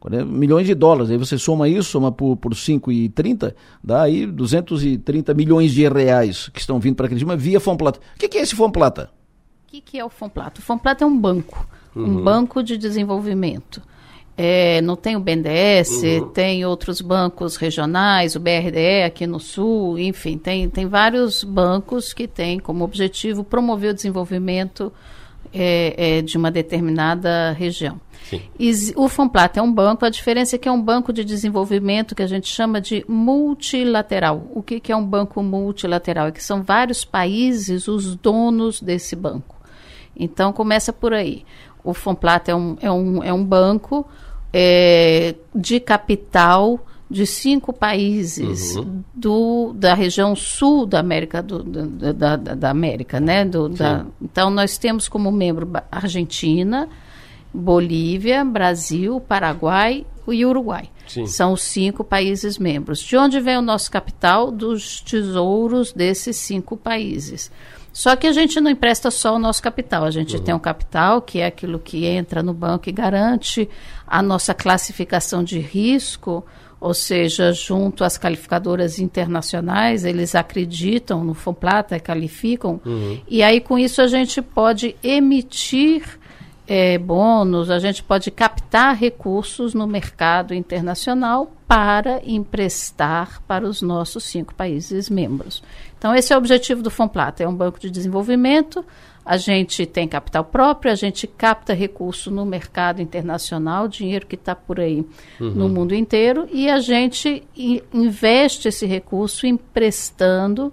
40 milhões de dólares. Aí você soma isso, soma por, por 5,30, dá aí 230 milhões de reais que estão vindo para Criciúma via Fomplata. O que, que é esse Fomplata? O que, que é o Fomplata? O Fomplata é um banco, uhum. um banco de desenvolvimento. É, não tem o BNDES, uhum. tem outros bancos regionais, o BRDE aqui no Sul, enfim, tem, tem vários bancos que têm como objetivo promover o desenvolvimento é, é, de uma determinada região. E o Fomplata é um banco, a diferença é que é um banco de desenvolvimento que a gente chama de multilateral. O que, que é um banco multilateral? É que são vários países os donos desse banco. Então, começa por aí. O Fomplata é um, é um, é um banco é, de capital de cinco países uhum. do, da região sul da América do, da, da, da, América, né? Do, da, então nós temos como membro Argentina, Bolívia, Brasil, Paraguai e Uruguai. Sim. São os cinco países membros. De onde vem o nosso capital? Dos tesouros desses cinco países. Só que a gente não empresta só o nosso capital, a gente uhum. tem um capital que é aquilo que entra no banco e garante a nossa classificação de risco, ou seja, junto às qualificadoras internacionais, eles acreditam no Fomplata, qualificam, uhum. e aí com isso a gente pode emitir é, bônus, a gente pode captar recursos no mercado internacional para emprestar para os nossos cinco países membros. Então, esse é o objetivo do Fomplata, é um banco de desenvolvimento, a gente tem capital próprio, a gente capta recurso no mercado internacional, dinheiro que está por aí uhum. no mundo inteiro, e a gente investe esse recurso emprestando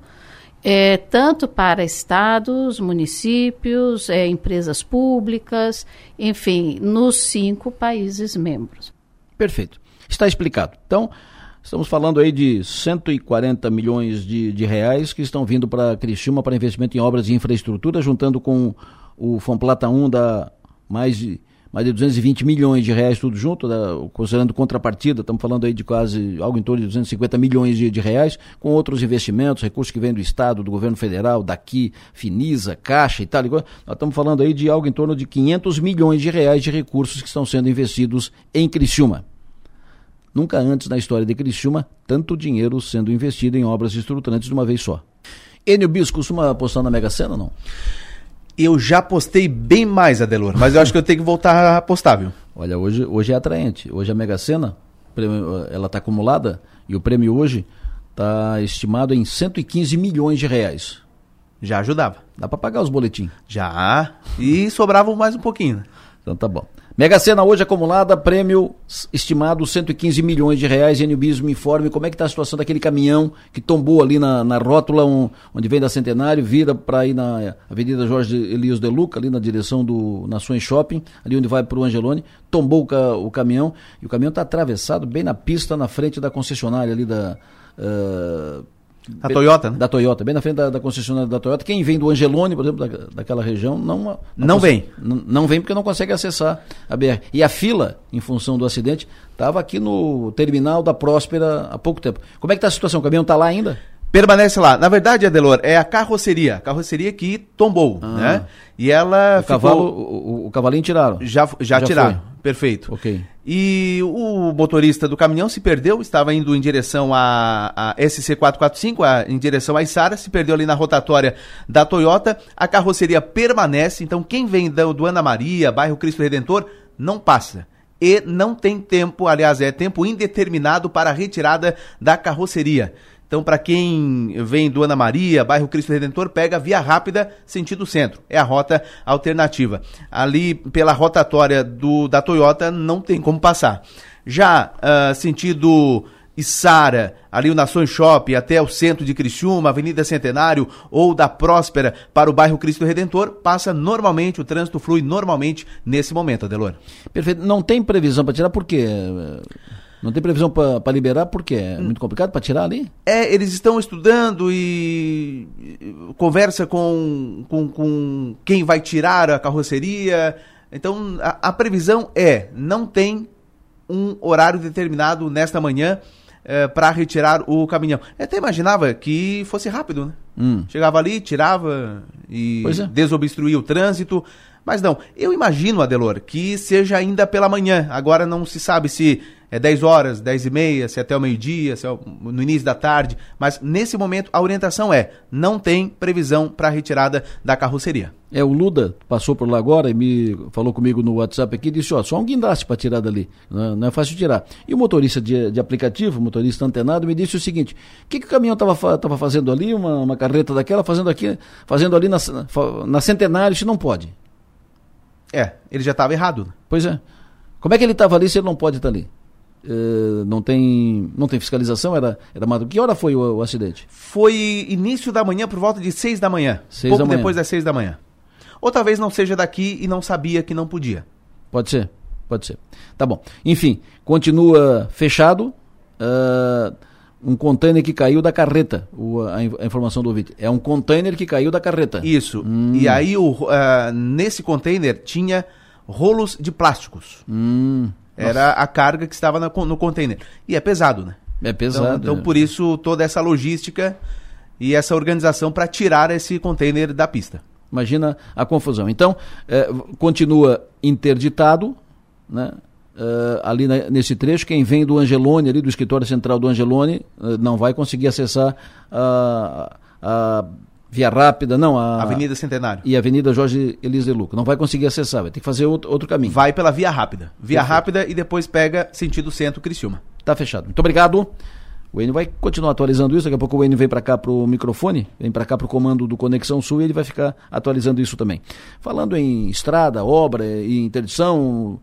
é, tanto para estados, municípios, é, empresas públicas, enfim, nos cinco países membros. Perfeito. Está explicado. Então, estamos falando aí de 140 milhões de, de reais que estão vindo para Criciúma para investimento em obras de infraestrutura, juntando com o Fomplata 1 da mais de mais de 220 milhões de reais tudo junto, né, considerando contrapartida, estamos falando aí de quase algo em torno de 250 milhões de, de, reais, com outros investimentos, recursos que vêm do Estado, do governo federal, daqui, Finisa, Caixa e tal. Nós estamos falando aí de algo em torno de 500 milhões de reais de recursos que estão sendo investidos em Criciúma. Nunca antes na história de Criciúma, tanto dinheiro sendo investido em obras estruturantes de uma vez só. Enio Bis costuma apostar na Mega Sena, não? Eu já postei bem mais, Adelor, mas eu acho que eu tenho que voltar a apostar, viu? Olha, hoje, hoje é atraente. Hoje a Mega Sena, ela está acumulada e o prêmio hoje está estimado em 115 milhões de reais. Já ajudava. Dá para pagar os boletins. Já. E sobrava mais um pouquinho. né? Então tá bom. Mega Sena hoje acumulada, prêmio estimado 115 milhões de reais. Me informe como é que está a situação daquele caminhão que tombou ali na, na rótula um, onde vem da Centenário, vira para ir na Avenida Jorge Elias de Luca, ali na direção do Nações Shopping, ali onde vai para o Angelone, tombou o, o, caminhão e o caminhão está atravessado bem na pista, na frente da concessionária ali da... Uh, da Toyota, né? Da Toyota, bem na frente da, da, concessionária da Toyota. Quem vem do Angelone, por exemplo, da, daquela região, não não vem. Não, não vem porque não consegue acessar a BR. E a fila, em função do acidente, estava aqui no terminal da Próspera há pouco tempo. Como é que está a situação? O caminhão está lá ainda? Permanece lá. Na verdade, Adelor, é a carroceria. A carroceria que tombou, ah. né? E ela o ficou... Cavalo, o, o, cavalinho tiraram? Já, já, já tiraram. Foi. Perfeito. Ok. E o motorista do caminhão se perdeu, estava indo em direção à, à SC445, a, em direção à Isara, se perdeu ali na rotatória da Toyota. A carroceria permanece, então quem vem do, do Ana Maria, bairro Cristo Redentor, não passa e não tem tempo, aliás, é tempo indeterminado para a retirada da carroceria. Então, para quem vem do Ana Maria, bairro Cristo Redentor, pega via rápida sentido centro. É a rota alternativa. Ali, pela rotatória do, da Toyota, não tem como passar. Já uh, sentido Içara, ali o Nações Shopping, até o centro de Criciúma, Avenida Centenário ou da Próspera para o bairro Cristo Redentor, passa normalmente, o trânsito flui normalmente nesse momento, Adelor. Perfeito. Não tem previsão para tirar, por quê? Não tem previsão para liberar porque é Hum. muito complicado para tirar ali? É, eles estão estudando e conversa com, com, com quem vai tirar a carroceria. Então, a, a, previsão é, não tem um horário determinado nesta manhã é, para retirar o caminhão. Eu até imaginava que fosse rápido, né? Hum. Chegava ali, tirava e é. desobstruía o trânsito. Mas não, eu imagino, Adelor, que seja ainda pela manhã. Agora não se sabe se é 10 horas, 10 e meia, se é até o meio-dia, se é no início da tarde. Mas nesse momento a orientação é: não tem previsão para a retirada da carroceria. É, o Luda passou por lá agora e me falou comigo no WhatsApp aqui disse: ó, só um guindaste para tirar dali. Não é, não é, fácil tirar. E o motorista de, de aplicativo, o motorista antenado, me disse o seguinte: o que, que o caminhão estava tava fazendo ali, uma, uma carreta daquela, fazendo aqui, fazendo ali na, na Centenário, se não pode. É, ele já estava errado. Né? Pois é. Como é que ele estava ali se ele não pode estar ali? Uh, não tem não tem fiscalização era era madrugada. que hora foi o, o, acidente? Foi início da manhã por volta de seis da manhã. Seis pouco da manhã. depois das seis da manhã. Ou talvez não seja daqui e não sabia que não podia. Pode ser pode ser. Tá bom. Enfim continua fechado uh, um container que caiu da carreta o, a, a, informação do ouvinte. É um container que caiu da carreta. Isso. Hum. e aí o, uh, nesse container tinha rolos de plásticos. Hum. Era a carga que estava no container. E é pesado, né? É pesado. Então, então é. por isso, toda essa logística e essa organização para tirar esse container da pista. Imagina a confusão. Então, é, continua interditado, né? Uh, ali na, nesse trecho, quem vem do Angelone, ali do escritório central do Angelone, uh, não vai conseguir acessar a, a Via Rápida, não, a Avenida Centenário. E a Avenida Jorge Elise Luca. Não vai conseguir acessar, vai ter que fazer outro, outro caminho. Vai pela Via Rápida. Via Perfeito. Rápida e depois pega sentido centro Criciúma. Tá fechado. Muito obrigado. O Enio vai continuar atualizando isso, daqui a pouco o Enio vem para cá pro microfone, vem para cá pro comando do Conexão Sul e ele vai ficar atualizando isso também. Falando em estrada, obra e interdição,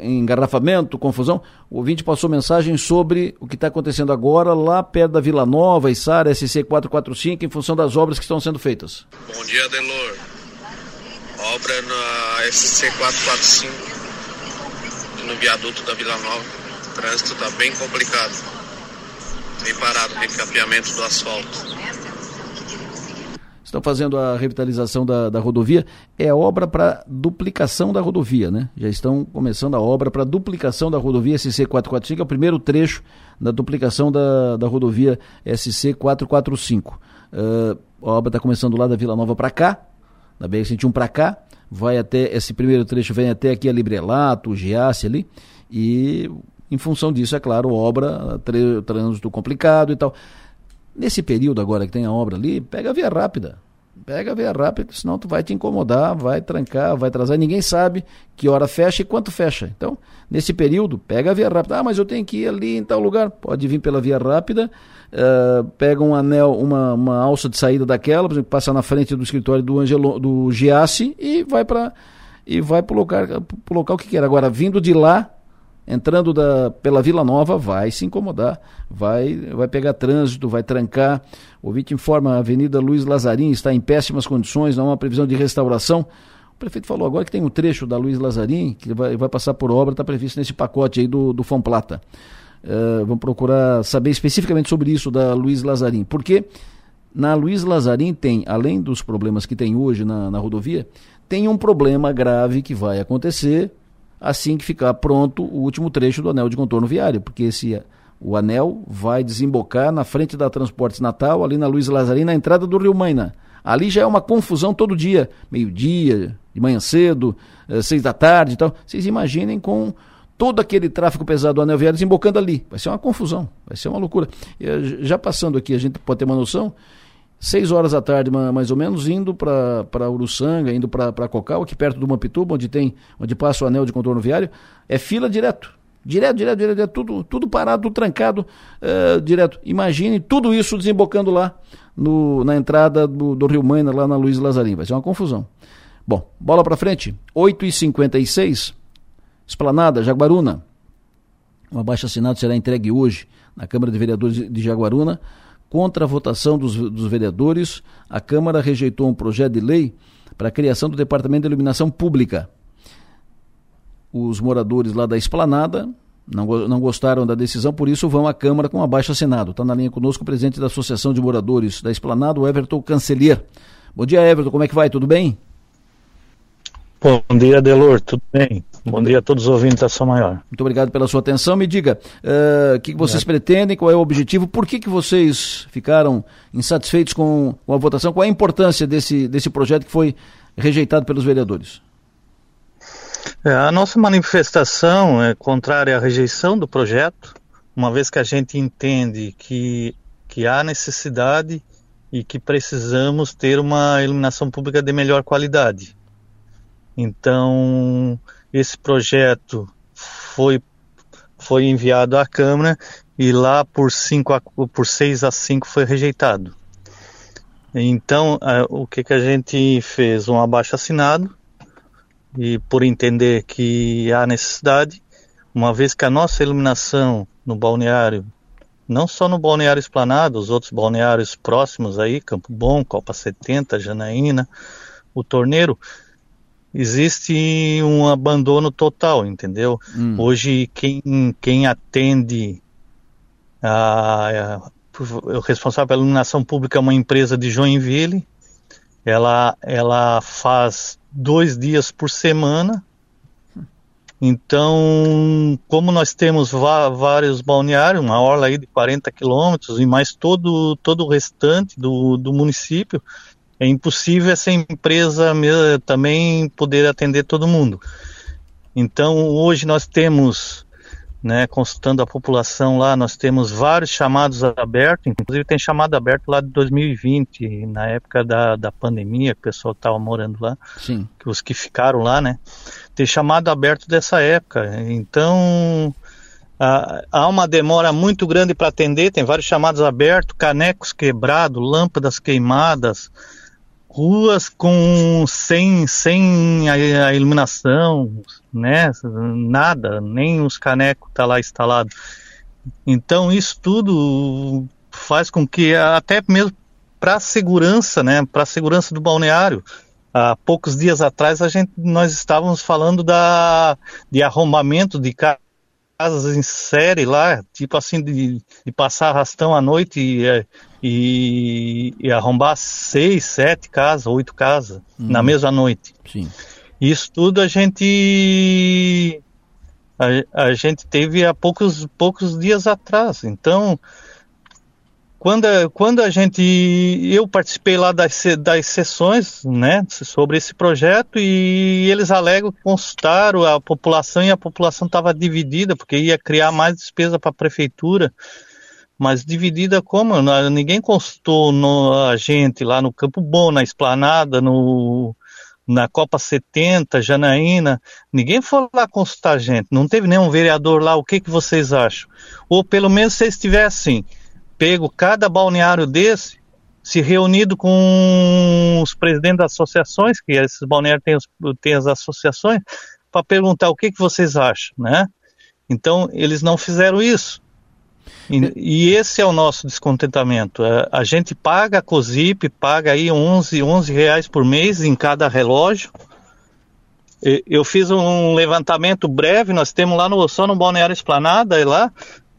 engarrafamento, confusão, o ouvinte passou mensagem sobre o que está acontecendo agora lá perto da Vila Nova, Içara, SC 445, em função das obras que estão sendo feitas. Bom dia, Adelor. Obra na SC 445, no viaduto da Vila Nova. O trânsito está bem complicado bem parado, recapeamento do asfalto. Estão fazendo a revitalização da, da rodovia. É obra para duplicação da rodovia, né? Já estão começando a obra para duplicação da rodovia SC445, é o primeiro trecho da duplicação da, da rodovia SC445. Uh, a obra está começando lá da Vila Nova para cá, da BR-101 para cá, vai até, esse primeiro trecho vem até aqui a Librelato, o Giasse ali, e em função disso, é claro, obra, trânsito complicado e tal. Nesse período agora que tem a obra ali, pega a via rápida. Pega a via rápida, senão tu vai te incomodar, vai trancar, vai atrasar. Ninguém sabe que hora fecha e quanto fecha. Então, nesse período, pega a via rápida. Ah, mas eu tenho que ir ali em tal lugar. Pode vir pela via rápida, uh, pega um anel, uma, uma alça de saída daquela, por exemplo, passa na frente do escritório do Angelo, do Giassi e vai para e vai local, local que quer. Agora, vindo de lá, entrando da, pela Vila Nova, vai se incomodar, vai, vai pegar trânsito, vai trancar. O ouvinte informa, a Avenida Luiz Lazarim está em péssimas condições, não há uma previsão de restauração. O prefeito falou agora que tem um trecho da Luiz Lazarim, que vai, vai passar por obra, está previsto nesse pacote aí do, do Fomplata. Uh, vamos procurar saber especificamente sobre isso da Luiz Lazarim, porque na Luiz Lazarim tem, além dos problemas que tem hoje na, na rodovia, tem um problema grave que vai acontecer assim que ficar pronto o último trecho do anel de contorno viário, porque esse o anel vai desembocar na frente da Transportes Natal, ali na Luiz Lazarina, na entrada do Rio Maina. Ali já é uma confusão todo dia, meio-dia, de manhã cedo, eh, seis da tarde e tal. Vocês imaginem com todo aquele tráfego pesado do anel viário desembocando ali. Vai ser uma confusão, vai ser uma loucura. Eh, já passando aqui, a gente pode ter uma noção, seis horas da tarde, mais ou menos, indo para Uruçanga, indo para Cocal, aqui perto do Mampituba, onde tem, onde passa o anel de contorno viário, é fila direto. Direto, direto, direto, direto tudo, tudo parado, tudo trancado, uh, direto. Imagine tudo isso desembocando lá no, na entrada do, do Rio Maina, lá na Luiz Lazarim. Vai ser uma confusão. Bom, bola para frente. 8h56, Esplanada, Jaguaruna. Um abaixo assinado será entregue hoje na Câmara de Vereadores de Jaguaruna Contra a votação dos, dos vereadores, a Câmara rejeitou um projeto de lei para a criação do Departamento de Iluminação Pública. Os moradores lá da Esplanada não, não gostaram da decisão, por isso vão à Câmara com abaixo assinado. Está na linha conosco o presidente da Associação de Moradores da Esplanada, o Everton Cancelier. Bom dia, Everton, como é que vai? Tudo bem? Bom dia, Delor, tudo bem? Bom dia a todos os ouvintes da São Maior. Muito obrigado pela sua atenção. Me diga, uh, o que, que vocês é. pretendem, qual é o objetivo, por que, que vocês ficaram insatisfeitos com, com, a votação, qual é a importância desse, desse projeto que foi rejeitado pelos vereadores? É, a nossa manifestação é contrária à rejeição do projeto, uma vez que a gente entende que, que há necessidade e que precisamos ter uma iluminação pública de melhor qualidade. Então, esse projeto foi, foi enviado à Câmara e lá por, cinco por 6 a 5 foi rejeitado. Então, o que, que a gente fez? Um abaixo assinado e por entender que há necessidade, uma vez que a nossa iluminação no balneário, não só no balneário Esplanado, os outros balneários próximos aí, Campo Bom, Copa 70, Janaína, o Torneiro, existe um abandono total, entendeu? Hum. Hoje quem, quem atende a, a, o responsável pela iluminação pública é uma empresa de Joinville. Ela, ela faz dois dias por semana. Então, como nós temos vários balneários, uma orla aí de 40 quilômetros e mais todo, todo o restante do, do município, é impossível essa empresa também poder atender todo mundo. Então, hoje nós temos, né, consultando a população lá, nós temos vários chamados abertos, inclusive tem chamado aberto lá de 2020, na época da, da pandemia, que o pessoal estava morando lá, Sim. Que os que ficaram lá, né, tem chamado aberto dessa época. Então, há uma demora muito grande para atender, tem vários chamados abertos, canecos quebrados, lâmpadas queimadas, ruas com sem, sem a, a, iluminação, né? Nada, nem os canecos tá lá instalado. Então isso tudo faz com que até mesmo para a segurança, né? Para a segurança do balneário. Há poucos dias atrás a gente nós estávamos falando da de arrombamento de casas em série lá, tipo assim de, de passar arrastão à noite e, é, e, e arrombar seis, sete casas, oito casas hum. na mesma noite. Sim. Isso tudo a gente a, a gente teve há poucos, poucos dias atrás. Então, quando, quando a gente eu participei lá das, das sessões né sobre esse projeto e eles alegam que consultaram a população e a população estava dividida porque ia criar mais despesa para a prefeitura Mas dividida como? Ninguém constou no, a gente lá no Campo Bom, na Esplanada, no, na Copa 70, Janaína. Ninguém foi lá consultar a gente. Não teve nenhum vereador lá. O que, que vocês acham? Ou pelo menos se eles tivessem pego cada balneário desse, se reunido com os presidentes das associações, que esses balneários têm, os- têm as associações, para perguntar o que, que vocês acham, né? Então, eles não fizeram isso. E, e esse é o nosso descontentamento. É, A gente paga a COSIP, paga aí 11, 11 reais por mês em cada relógio. Eu fiz um levantamento breve, nós temos lá no, só no Balneário Esplanada, é lá,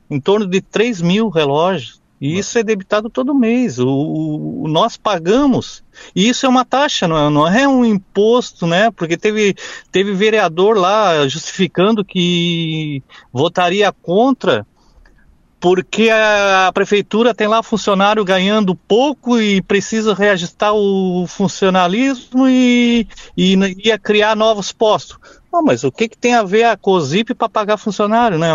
em torno de 3 mil relógios. E isso é debitado todo mês. O, o- nós pagamos. E isso é uma taxa, não é, não é um imposto, né? Porque teve, teve vereador lá justificando que votaria contra porque a prefeitura tem lá funcionário ganhando pouco e precisa reajustar o funcionalismo e, e ia criar novos postos. Não, mas o que, que tem a ver a COSIP para pagar funcionário, né?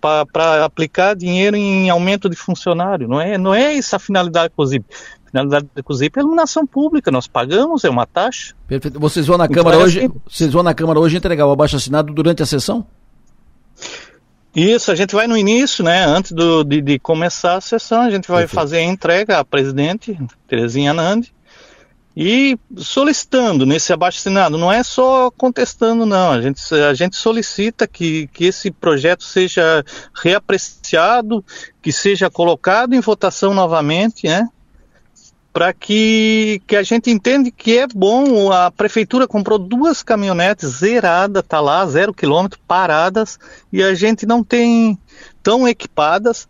Para aplicar dinheiro em aumento de funcionário? Não é, não é essa a finalidade da COSIP. A finalidade da COSIP é iluminação pública, nós pagamos, é uma taxa. Perfeito. Vocês vão na Então, Câmara hoje. assim. Vocês vão na Câmara hoje entregar o abaixo assinado durante a sessão? Isso, a gente vai no início, né? Antes do- de, de começar a sessão, a gente vai Perfeito. fazer a entrega à presidente, Terezinha Nandi, e solicitando nesse abaixo assinado. Não é só contestando, não. A gente, a gente solicita que, que esse projeto seja reapreciado, que seja colocado em votação novamente, né? Para que, que a gente entende que é bom. A prefeitura comprou duas caminhonetes zeradas, tá lá, zero quilômetro, paradas, e a gente não tem tão equipadas.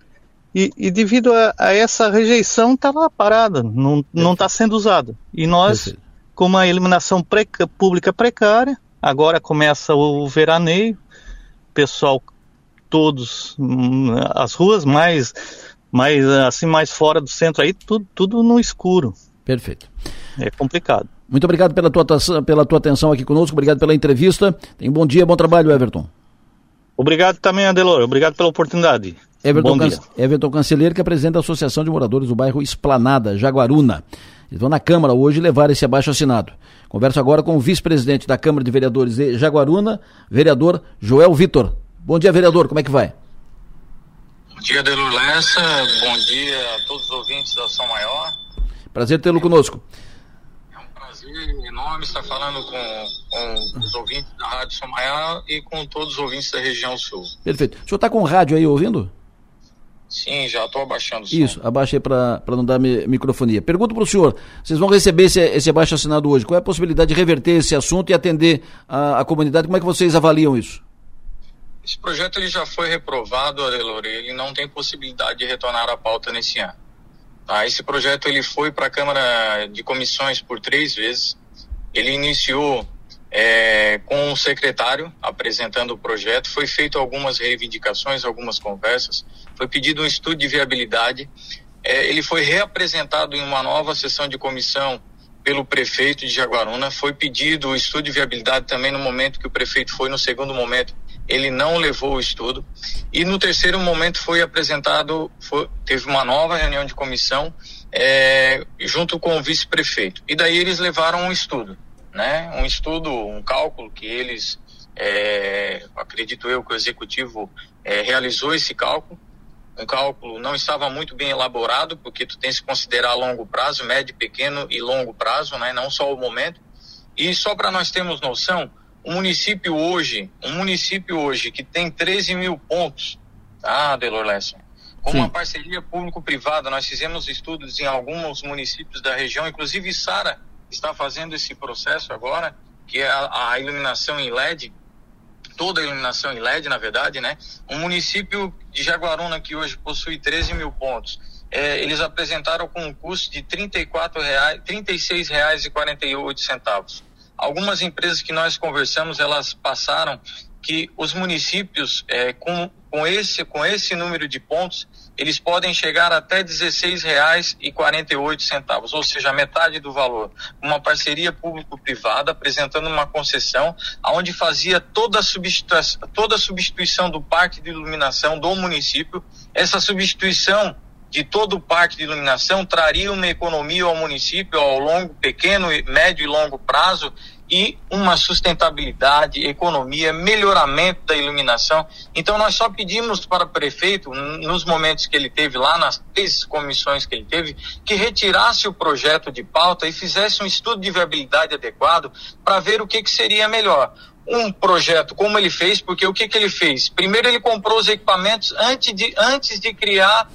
E, e devido a, a essa rejeição, tá lá parada, não não está sendo usada. E nós, com uma eliminação preca- pública precária, agora começa o veraneio, pessoal todos hum, as ruas mais mais assim mais fora do centro aí tudo tudo no escuro Perfeito. é complicado Muito obrigado pela tua, atenção- pela tua atenção aqui conosco, obrigado pela entrevista. Tem bom dia, bom trabalho, Everton. obrigado também Adelor obrigado pela oportunidade Everton, bom Can- dia Everton Cancelheiro, que é presidente da Associação de Moradores do bairro Esplanada, Jaguaruna. Eles vão na Câmara hoje levar esse abaixo assinado. Converso agora com o vice-presidente da Câmara de Vereadores de Jaguaruna, vereador Joel Vitor. Bom dia, vereador, como é que vai? Bom dia, Delor Lessa. Bom dia a todos os ouvintes da Ação Maior. Prazer tê-lo conosco. Prazer enorme estar falando com, com os ouvintes da Rádio São Maior e com todos os ouvintes da região sul. Perfeito. O senhor está com o rádio aí ouvindo? Sim, já estou abaixando o som. Isso, abaixa aí para não dar mi- microfonia. Pergunto para o senhor, vocês vão receber esse, esse abaixo assinado hoje, qual é a possibilidade de reverter esse assunto e atender a, a comunidade? Como é que vocês avaliam isso? Esse projeto ele já foi reprovado, Adelor, e ele não tem possibilidade de retornar à pauta nesse ano. Tá? Esse projeto ele foi para a Câmara de Comissões por três vezes. Ele iniciou é, com o secretário apresentando o projeto. Foi feito algumas reivindicações, algumas conversas. Foi pedido um estudo de viabilidade. É, ele foi reapresentado em uma nova sessão de comissão pelo prefeito de Jaguaruna. Foi pedido o estudo de viabilidade também no momento que o prefeito foi. No segundo momento, ele não levou o estudo. E no terceiro momento foi apresentado, foi- teve uma nova reunião de comissão é, junto com o vice-prefeito. E daí eles levaram um estudo, né? Um estudo, um cálculo que eles, é, acredito eu que o executivo é, realizou esse cálculo. Um cálculo não estava muito bem elaborado, porque tu tem que considerar longo prazo, médio, pequeno e longo prazo, né? Não só o momento. E só para nós termos noção, um município hoje, um município hoje que tem 13 mil pontos, tá, Delor Lessa? Com uma parceria público-privada, nós fizemos estudos em alguns municípios da região, inclusive Sara está fazendo esse processo agora, que é a, a iluminação em LED, toda a iluminação em LED, na verdade, né? Um município de Jaguaruna que hoje possui 13 mil pontos, é, eles apresentaram com um custo de 34 reais, 36 reais e 48 centavos. Algumas empresas que nós conversamos, elas passaram que os municípios é, com, com, esse, com esse número de pontos, eles podem chegar até R$ 16,48, ou seja, metade do valor. Uma parceria público-privada apresentando uma concessão onde fazia toda a, substituição, toda a substituição do parque de iluminação do município. Essa substituição de todo o parque de iluminação traria uma economia ao município ao longo, pequeno, médio e longo prazo e uma sustentabilidade, economia, melhoramento da iluminação. Então nós só pedimos para o prefeito, nos momentos que ele teve lá, nas três comissões que ele teve, que retirasse o projeto de pauta e fizesse um estudo de viabilidade adequado para ver o que, que seria melhor um projeto como ele fez, porque o que, que ele fez? Primeiro ele comprou os equipamentos antes de, antes de criar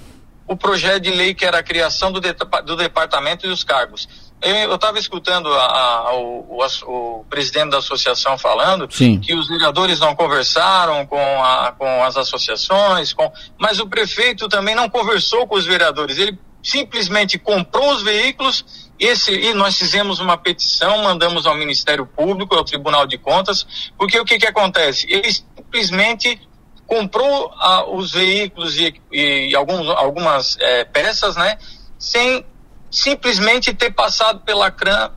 o projeto de lei que era a criação do, de, do departamento e os cargos. Eu estava escutando a, a, o, o, o, presidente da associação falando Sim. que os vereadores não conversaram com, a, com as associações, com, mas o prefeito também não conversou com os vereadores. Ele simplesmente comprou os veículos esse, e nós fizemos uma petição, mandamos ao Ministério Público, ao Tribunal de Contas, porque o que, que acontece? Ele simplesmente comprou ah, os veículos e, e alguns, algumas é, peças, né, sem simplesmente ter passado pela,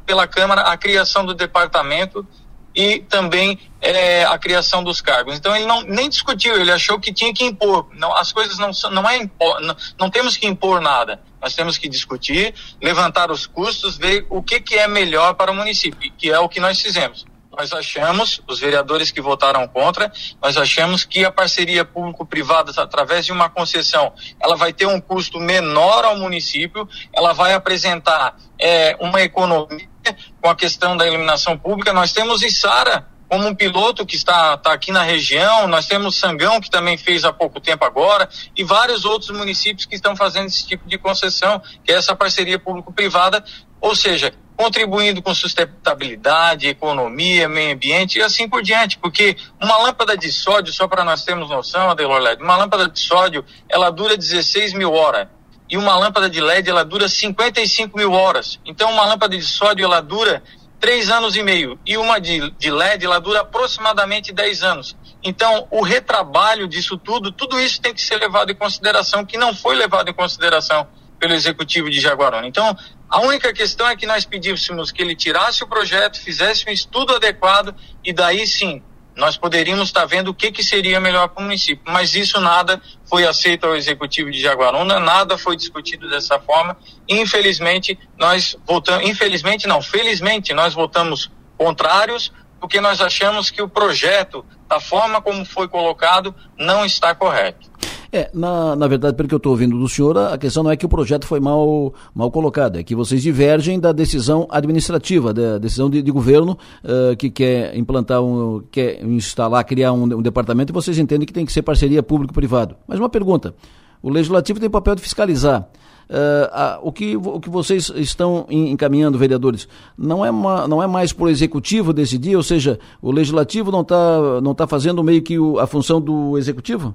pela Câmara a criação do departamento e também é, a criação dos cargos. Então ele não nem discutiu, ele achou que tinha que impor. Não, as coisas não não é impor, não, não temos que impor nada. Nós temos que discutir, levantar os custos, ver o que, que é melhor para o município, que é o que nós fizemos nós achamos, os vereadores que votaram contra, nós achamos que a parceria público-privada, através de uma concessão, ela vai ter um custo menor ao município, ela vai apresentar é, uma economia com a questão da iluminação pública. Nós temos Isara como um piloto que está, está aqui na região, nós temos Sangão, que também fez há pouco tempo agora, e vários outros municípios que estão fazendo esse tipo de concessão, que é essa parceria público-privada, ou seja, contribuindo com sustentabilidade, economia, meio ambiente e assim por diante, porque uma lâmpada de sódio, só para nós termos noção, Adelor LED, uma lâmpada de sódio, ela dura 16 mil horas, e uma lâmpada de LED, ela dura 55 mil horas. Então, uma lâmpada de sódio, ela dura três anos e meio, e uma de, de LED, ela dura aproximadamente 10 anos. Então, o retrabalho disso tudo, tudo isso tem que ser levado em consideração, que não foi levado em consideração pelo executivo de Jaguarona. Então, a única questão é que nós pedíssemos que ele tirasse o projeto, fizesse um estudo adequado e daí sim nós poderíamos estar vendo o que, que seria melhor para o município. Mas isso nada foi aceito ao executivo de Jaguaruna, nada foi discutido dessa forma. Infelizmente, nós votamos, infelizmente não, felizmente nós votamos contrários, porque nós achamos que o projeto, da forma como foi colocado, não está correto. É, na, na verdade, pelo que eu estou ouvindo do senhor, a questão não é que o projeto foi mal, mal colocado, é que vocês divergem da decisão administrativa, da decisão de, de governo uh, que quer implantar um, quer instalar, criar um, um departamento e vocês entendem que tem que ser parceria público-privado. Mas uma pergunta, o legislativo tem papel de fiscalizar. Uh, o, que, o que vocês estão encaminhando, vereadores, não é, uma, não é mais para o executivo decidir, ou seja, o legislativo não está não tá fazendo meio que o, a função do executivo?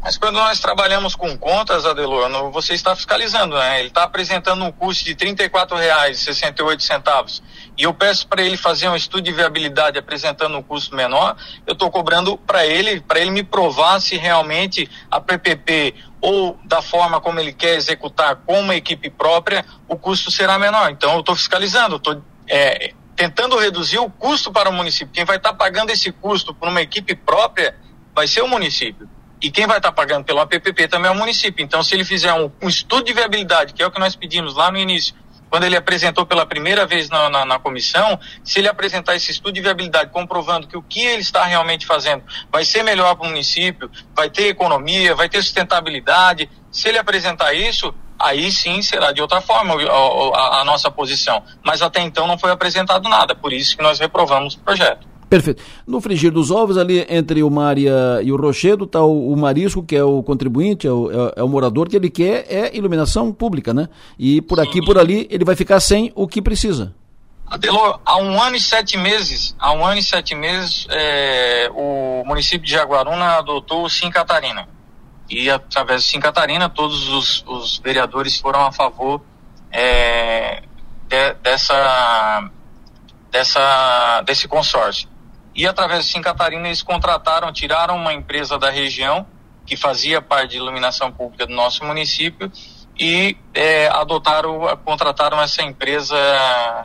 Mas quando nós trabalhamos com contas, Adelor, você está fiscalizando, né? Ele está apresentando um custo de R$ 34,68 e eu peço para ele fazer um estudo de viabilidade apresentando um custo menor, eu estou cobrando para ele, para ele me provar se realmente a PPP ou da forma como ele quer executar com uma equipe própria, o custo será menor. Então eu estou fiscalizando, estou é, tentando reduzir o custo para o município. Quem vai estar tá pagando esse custo por uma equipe própria vai ser o município. E quem vai estar tá pagando pelo APPP também é o município. Então, se ele fizer um, um, estudo de viabilidade, que é o que nós pedimos lá no início, quando ele apresentou pela primeira vez na, na, na, comissão, se ele apresentar esse estudo de viabilidade comprovando que o que ele está realmente fazendo vai ser melhor para o município, vai ter economia, vai ter sustentabilidade, se ele apresentar isso, aí sim será de outra forma a, a, a nossa posição. Mas até então não foi apresentado nada, por isso que nós reprovamos o projeto. Perfeito. No frigir dos ovos, ali entre o mar e, a, e o rochedo, está o, o, marisco, que é o contribuinte, é o, é, é o, morador, que ele quer é iluminação pública, né? E por aqui por ali ele vai ficar sem o que precisa. Adelor, há um ano e sete meses, há um ano e sete meses, é, o município de Jaguaruna adotou o Sim Catarina. E através do Sim Catarina, todos os, os vereadores foram a favor é, de, dessa, dessa, desse consórcio. E através de Sim Catarina eles contrataram, tiraram uma empresa da região que fazia parte de iluminação pública do nosso município e é, adotaram, contrataram essa empresa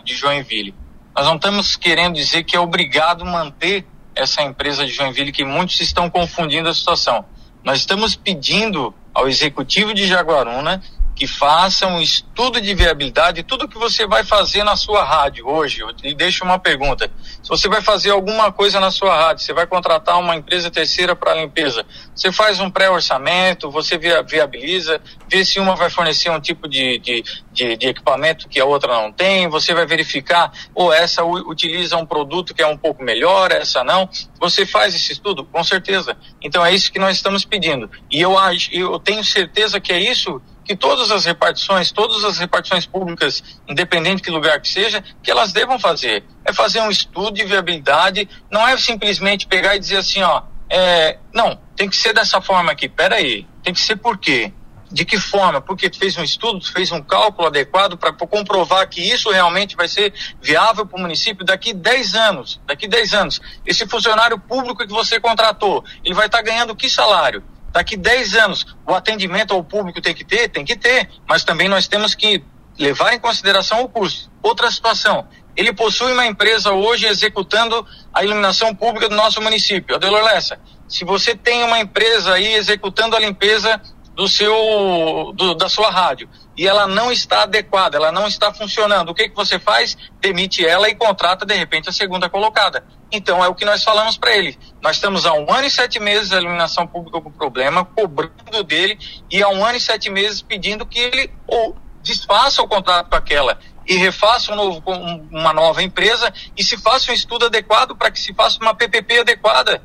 de Joinville. Nós não estamos querendo dizer que é obrigado manter essa empresa de Joinville, que muitos estão confundindo a situação. Nós estamos pedindo ao executivo de Jaguaruna que faça um estudo de viabilidade, tudo que você vai fazer na sua rádio hoje. Eu lhe deixo uma pergunta. Se você vai fazer alguma coisa na sua rádio, você vai contratar uma empresa terceira para limpeza, você faz um pré-orçamento, você viabiliza, vê se uma vai fornecer um tipo de, de, de, de, equipamento que a outra não tem, você vai verificar, ou essa utiliza um produto que é um pouco melhor, essa não. Você faz esse estudo? Com certeza. Então é isso que nós estamos pedindo. E eu, eu tenho certeza que é isso que todas as repartições, todas as repartições públicas, independente de lugar que seja, que elas devam fazer. É fazer um estudo de viabilidade, não é simplesmente pegar e dizer assim, ó, é, não, tem que ser dessa forma aqui, peraí, tem que ser por quê? De que forma? Porque tu fez um estudo, tu fez um cálculo adequado para comprovar que isso realmente vai ser viável para o município daqui 10 anos. Daqui 10 anos. Esse funcionário público que você contratou, ele vai estar tá ganhando que salário? Daqui 10 anos, o atendimento ao público tem que ter? Tem que ter, mas também nós temos que levar em consideração o custo. Outra situação, ele possui uma empresa hoje executando a iluminação pública do nosso município. Adelor Lessa, se você tem uma empresa aí executando a limpeza do seu, do, da sua rádio e ela não está adequada, ela não está funcionando, o que, que você faz? Demite ela e contrata de repente a segunda colocada. Então é o que nós falamos para ele. Nós estamos há um ano e sete meses a iluminação pública com problema, cobrando dele, e há um ano e sete meses pedindo que ele ou desfaça o contrato com aquela e refaça um novo, uma nova empresa e se faça um estudo adequado para que se faça uma PPP adequada.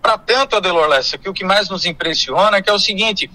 Para tanto, Adelor Lessa, que o que mais nos impressiona é que é o seguinte,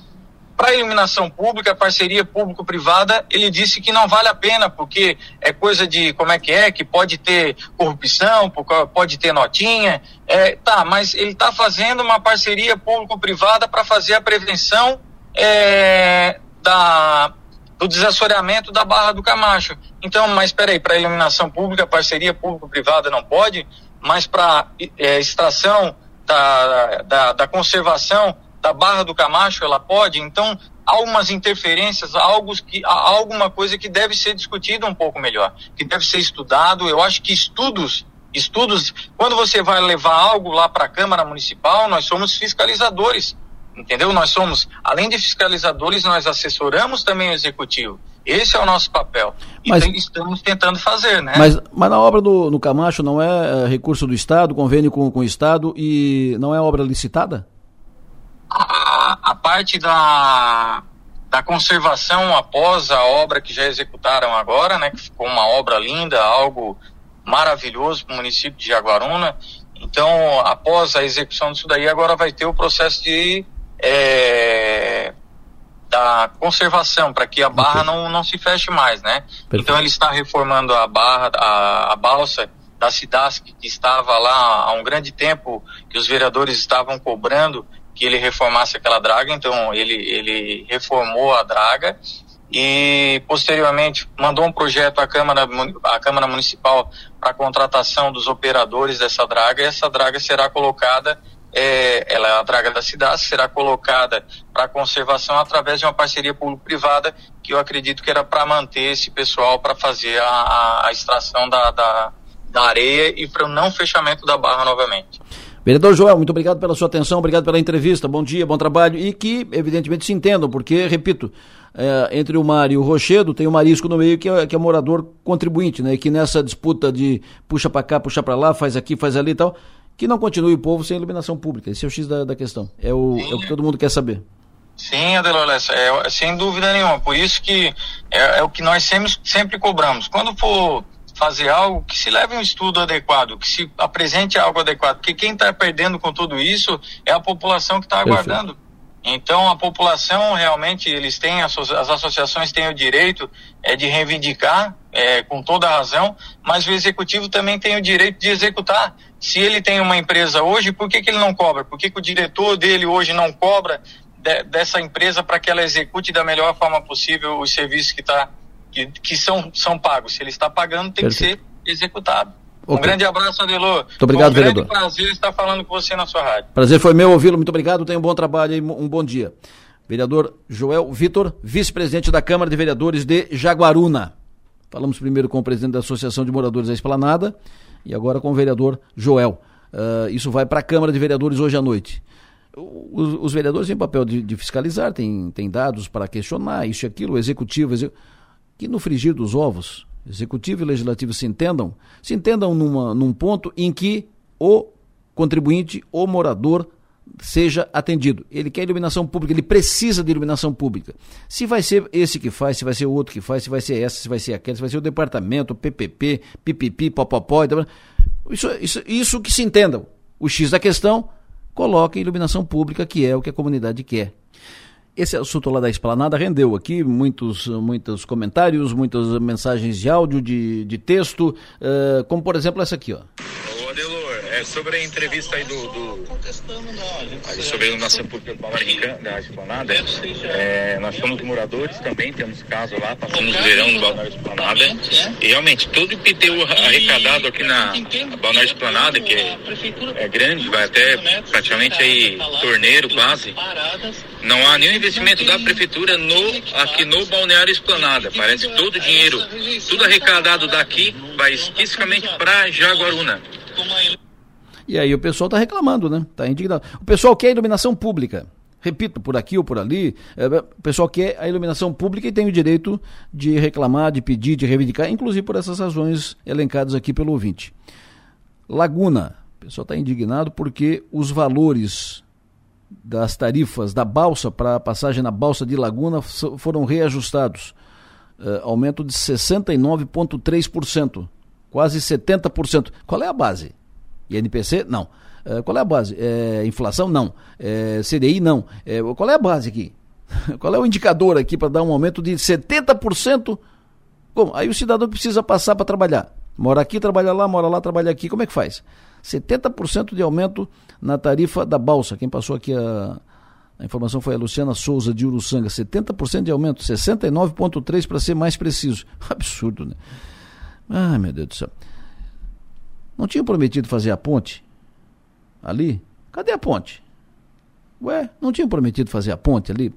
para iluminação pública, parceria público-privada, ele disse que não vale a pena, porque é coisa de como é que é, que pode ter corrupção, pode ter notinha. É, tá, mas ele está fazendo uma parceria público-privada para fazer a prevenção é, da, do desassoreamento da Barra do Camacho. Então, mas espera aí, para iluminação pública, parceria público-privada não pode, mas para é, extração da, da, da conservação da Barra do Camacho, ela pode, então há algumas interferências, algo que, há alguma coisa que deve ser discutida um pouco melhor, que deve ser estudado. Eu acho que estudos, estudos, quando você vai levar algo lá para a Câmara Municipal, nós somos fiscalizadores, entendeu? Nós somos, além de fiscalizadores, nós assessoramos também o executivo. Esse é o nosso papel. Mas, e estamos tentando fazer, né? Mas, mas na obra do no Camacho não é, é recurso do Estado, convênio com, com o Estado e não é obra licitada? A, parte da, da conservação após a obra que já executaram agora, né, que ficou uma obra linda, algo maravilhoso para o município de Jaguaruna. Então, após a execução disso daí, agora vai ter o processo de é, da conservação para que a barra não, não se feche mais, né? Perfeito. Então ele está reformando a barra, a, a balsa da Cidasc que estava lá há um grande tempo que os vereadores estavam cobrando que ele reformasse aquela draga, então ele, ele reformou a draga e posteriormente mandou um projeto à Câmara, à Câmara Municipal para a contratação dos operadores dessa draga e essa draga será colocada, é, ela é a draga da cidade, será colocada para conservação através de uma parceria público-privada que eu acredito que era para manter esse pessoal para fazer a, a, a extração da, da, da areia e para o não fechamento da barra novamente. Vereador Joel, muito obrigado pela sua atenção, obrigado pela entrevista, bom dia, bom trabalho e que, evidentemente, se entendam, porque, repito, é, entre o mar e o rochedo tem o marisco no meio que é, que é morador contribuinte, né? E que nessa disputa de puxa para cá, puxa para lá, faz aqui, faz ali e tal, que não continue o povo sem iluminação pública. Esse é o X da, da questão. É o, é o que todo mundo quer saber. Sim, Adelor é, sem dúvida nenhuma. Por isso que é, é o que nós sempre, sempre cobramos. Quando for fazer algo que se leve um estudo adequado, que se apresente algo adequado, porque quem está perdendo com tudo isso é a população que está aguardando. Então a população realmente eles têm as associações têm o direito é, de reivindicar é, com toda a razão, mas o executivo também tem o direito de executar. Se ele tem uma empresa hoje, por que, que ele não cobra? Por que, que o diretor dele hoje não cobra de, dessa empresa para que ela execute da melhor forma possível os serviços que está que, que são, são pagos. Se ele está pagando, tem Perfeito. que ser executado. Um grande abraço, Adelô. Muito obrigado, Foi um vereador. grande prazer estar falando com você na sua rádio. Prazer foi meu ouvi-lo. Muito obrigado. Tenha um bom trabalho e um bom dia. Vereador Joel Vitor, vice-presidente da Câmara de Vereadores de Jaguaruna. Falamos primeiro com o presidente da Associação de Moradores da Esplanada e agora com o vereador Joel. Ah, isso vai para a Câmara de Vereadores hoje à noite. Os, os vereadores têm papel de, de fiscalizar, têm, têm dados para questionar isso e aquilo, o executivo, exec... que no frigir dos ovos, executivo e legislativo se entendam, se entendam numa, num ponto em que o contribuinte, o morador, seja atendido. Ele quer iluminação pública, ele precisa de iluminação pública. Se vai ser esse que faz, se vai ser o outro que faz, se vai ser essa, se vai ser aquela, se vai ser o departamento, o PPP, pipipi, popopó, então, isso, isso, isso que se entendam. O X da questão, coloque iluminação pública, que é o que a comunidade quer. Esse assunto lá da esplanada rendeu aqui muitos, muitos comentários, muitas mensagens de áudio, de, de texto, eh, como por exemplo essa aqui, ó. É sobre a entrevista aí do, do aí sobre a iluminação pública do Balneário Rincã- da Esplanada, é, nós somos moradores também, temos caso lá, passamos o verão no Balneário Esplanada, e realmente todo o IPTU arrecadado aqui na Balneário Esplanada, que é, é grande, vai até praticamente aí torneiro quase, não há nenhum investimento da prefeitura no, aqui no Balneário Esplanada, parece que todo o dinheiro, tudo arrecadado daqui vai especificamente para Jaguaruna. E aí o pessoal está reclamando, né? Está indignado. O pessoal quer iluminação pública. Repito, por aqui ou por ali, é, o pessoal quer a iluminação pública e tem o direito de reclamar, de pedir, de reivindicar, inclusive por essas razões elencadas aqui pelo ouvinte. Laguna, o pessoal está indignado porque os valores das tarifas da balsa para a passagem na balsa de Laguna foram reajustados. Eh, aumento de 69,3%, quase 70%. Qual é a base? INPC? Não. Eh, qual é a base? É, inflação? Não. É, CDI? Não. É, qual é a base aqui? qual é o indicador aqui para dar um aumento de 70%? Como? Aí o cidadão precisa passar para trabalhar. Mora aqui, trabalha lá, mora lá, trabalha aqui. Como é que faz? 70% de aumento na tarifa da balsa. Quem passou aqui a, a informação foi a Luciana Souza de Uruçanga. 70% de aumento, 69,3% para ser mais preciso. Absurdo, né? Ai, meu Deus do céu. Não tinha prometido fazer a ponte? Ali? Cadê a ponte? Ué, não tinha prometido fazer a ponte ali?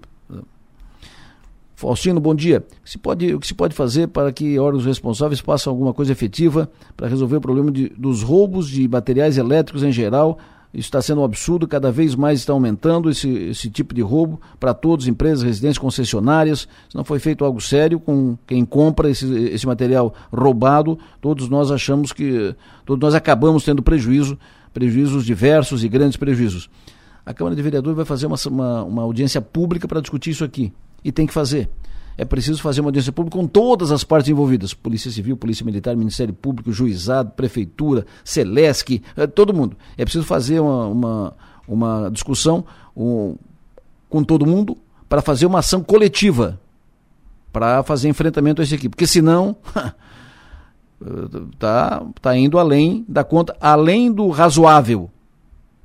Faustino, bom dia. O que se pode, o que se pode fazer para que órgãos responsáveis façam alguma coisa efetiva para resolver o problema de, dos roubos de materiais elétricos em geral? Isso está sendo um absurdo, cada vez mais está aumentando esse, esse tipo de roubo para todos, empresas, residências, concessionárias. Se não foi feito algo sério com quem compra esse, esse material roubado, todos nós achamos que, todos nós acabamos tendo prejuízo, prejuízos diversos e grandes prejuízos. A Câmara de Vereadores vai fazer uma, uma, uma audiência pública para discutir isso aqui. E tem que fazer. É preciso fazer uma audiência pública com todas as partes envolvidas: Polícia Civil, Polícia Militar, Ministério Público, Juizado, Prefeitura, Celesc, eh, todo mundo. É preciso fazer uma, uma, uma discussão um, com todo mundo para fazer uma ação coletiva para fazer enfrentamento a esse aqui. Porque senão. tá, tá indo além da conta, além do razoável.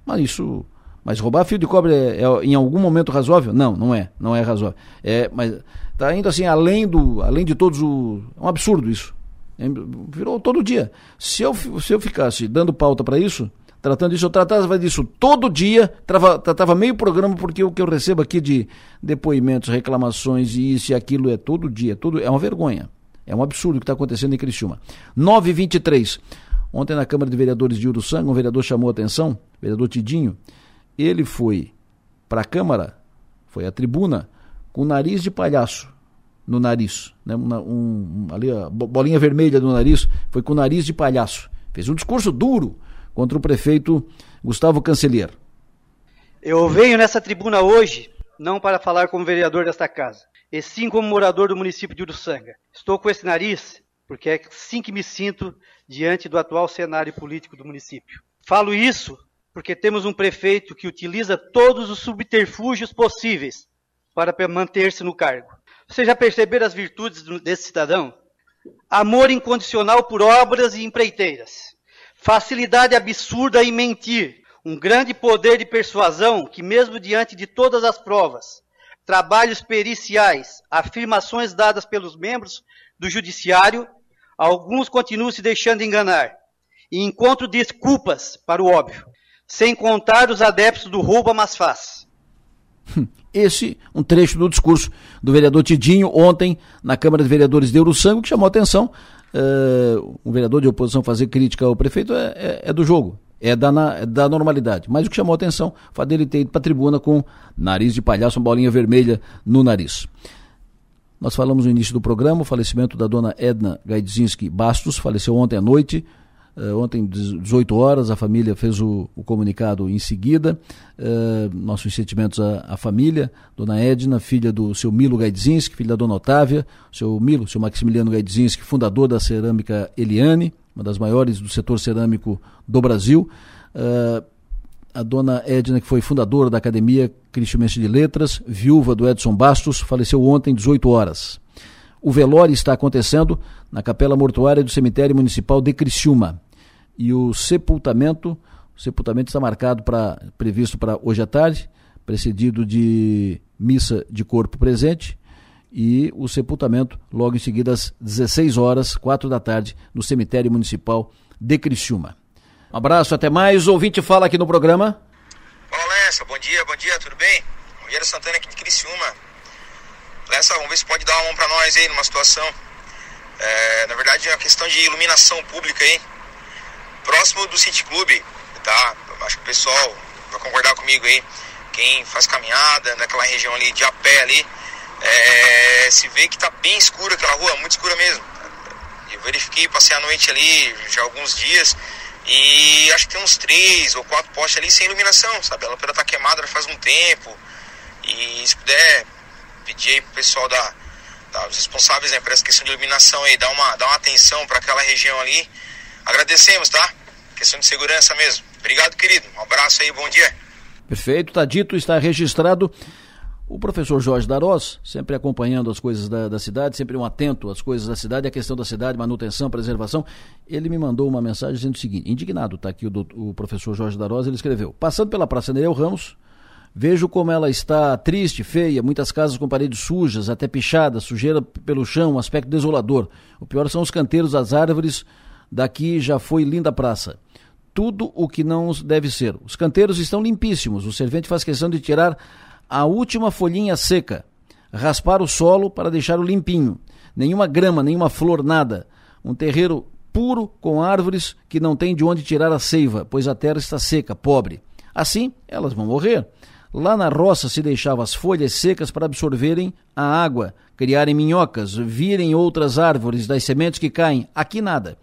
Mas isso mas roubar fio de cobre é, é, em algum momento razoável? Não, não é. Não é razoável. É, mas está indo assim, além, do, além de todos o. É um absurdo isso. É, virou todo dia. Se eu, se eu ficasse dando pauta para isso, tratando disso, eu tratava disso todo dia, trava, tratava meio programa, porque o que eu recebo aqui de depoimentos, reclamações e isso e aquilo é todo dia. Tudo, é uma vergonha. É um absurdo o que está acontecendo em Criciúma. 923. Ontem na Câmara de Vereadores de Uruçanga, um vereador chamou a atenção, vereador Tidinho, ele foi para a Câmara, foi à tribuna, com nariz de palhaço no nariz, né? um, um, ali a bolinha vermelha no nariz, foi com nariz de palhaço. Fez um discurso duro contra o prefeito Gustavo Cancelier. Eu venho nessa tribuna hoje não para falar como vereador desta casa, e sim como morador do município de Uruçanga. Estou com esse nariz porque é assim que me sinto diante do atual cenário político do município. Falo isso porque temos um prefeito que utiliza todos os subterfúgios possíveis para manter-se no cargo. Vocês já perceberam as virtudes desse cidadão? Amor incondicional por obras e empreiteiras. Facilidade absurda em mentir. Um grande poder de persuasão que, mesmo diante de todas as provas, trabalhos periciais, afirmações dadas pelos membros do judiciário, alguns continuam se deixando enganar e encontro desculpas para o óbvio, sem contar os adeptos do roubo a mais fácil. Esse, um trecho do discurso do vereador Tidinho ontem na Câmara de Vereadores de Uruçanga, que chamou a atenção. Uh, um vereador de oposição fazer crítica ao prefeito é, é, é do jogo, é da, na, é da normalidade. Mas o que chamou a atenção foi dele ter ido para a tribuna com nariz de palhaço, uma bolinha vermelha no nariz. Nós falamos no início do programa o falecimento da dona Edna Gaidzinski Bastos, faleceu ontem à noite. Uh, ontem, 18 horas, a família fez o, o comunicado em seguida. Uh, nossos sentimentos à, à, família, dona Edna, filha do seu Milo Gaidzinski, filha da dona Otávia, seu Milo, seu Maximiliano Gaidzinski, fundador da cerâmica Eliane, uma das maiores do setor cerâmico do Brasil. Uh, a dona Edna, que foi fundadora da Academia Cristiumense de Letras, viúva do Edson Bastos, faleceu ontem, 18 horas. O velório está acontecendo na capela mortuária do cemitério municipal de Criciúma. E o sepultamento, o sepultamento está marcado para previsto para hoje à tarde, precedido de missa de corpo presente e o sepultamento logo em seguida às 16 horas, 4 da tarde, no cemitério municipal de Criciúma. Um abraço, até mais. O ouvinte fala aqui no programa. Fala, Lessa. Bom dia, bom dia, tudo bem? Rogério Santana aqui de Criciúma. Lessa, vamos ver se pode dar uma mão para nós aí numa situação. É, na verdade, é uma questão de iluminação pública aí. Próximo do City Club, tá? Acho que o pessoal vai concordar comigo aí. Quem faz caminhada naquela região ali de a pé ali, é, se vê que tá bem escura aquela rua, muito escura mesmo. Eu verifiquei, passei a noite ali já alguns dias e acho que tem uns três ou quatro postes ali sem iluminação, sabe? A lâmpada tá queimada faz um tempo. E se puder pedir aí pro pessoal da, da os responsáveis né, por essa questão de iluminação aí, dar uma, dar uma atenção para aquela região ali. Agradecemos, tá? Questão de segurança mesmo. Obrigado, querido. Um abraço aí, bom dia. Perfeito, tá dito, está registrado. O professor Jorge Darós, sempre acompanhando as coisas da, da, cidade, sempre um atento às coisas da cidade, a questão da cidade, manutenção, preservação, ele me mandou uma mensagem dizendo o seguinte, indignado, está aqui o, o, professor Jorge Darós, ele escreveu, passando pela Praça Nereu Ramos, vejo como ela está triste, feia, muitas casas com paredes sujas, até pichadas, sujeira pelo chão, um aspecto desolador. O pior são os canteiros das árvores, daqui já foi linda praça. Tudo o que não deve ser. Os canteiros estão limpíssimos, o servente faz questão de tirar a última folhinha seca, raspar o solo para deixá-lo limpinho. Nenhuma grama, nenhuma flor, nada. Um terreiro puro com árvores que não tem de onde tirar a seiva, pois a terra está seca, pobre. Assim, elas vão morrer. Lá na roça se deixava as folhas secas para absorverem a água, criarem minhocas, virem outras árvores das sementes que caem. Aqui nada.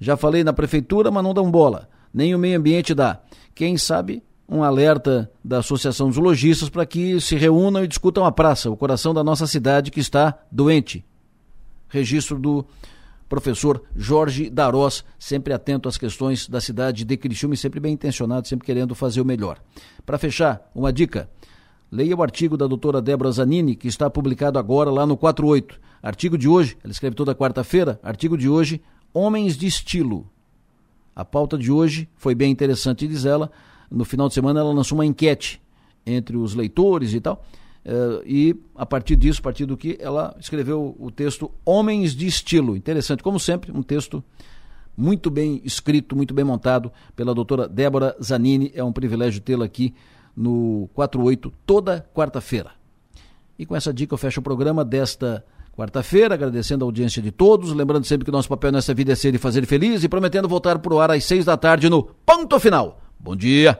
Já falei na prefeitura, mas não dão bola. Nem o meio ambiente dá. Quem sabe um alerta da Associação dos Lojistas para que se reúnam e discutam a praça, o coração da nossa cidade que está doente. Registro do professor Jorge Darós, sempre atento às questões da cidade de Criciúma e sempre bem intencionado, sempre querendo fazer o melhor. Para fechar, uma dica. Leia o artigo da doutora Débora Zanini, que está publicado agora lá no 48. Artigo de hoje, ela escreve toda quarta-feira, artigo de hoje, Homens de Estilo. A pauta de hoje foi bem interessante, diz ela, no final de semana ela lançou uma enquete entre os leitores e tal. Uh, e a partir disso, a partir do que ela escreveu o texto Homens de Estilo. Interessante, como sempre, um texto muito bem escrito, muito bem montado pela doutora Débora Zanini. É um privilégio tê-la aqui no 48 toda quarta-feira. E com essa dica eu fecho o programa desta quarta-feira, agradecendo a audiência de todos, lembrando sempre que nosso papel nessa vida é ser e fazer feliz e prometendo voltar para o ar às seis da tarde no Ponto Final. Bom dia!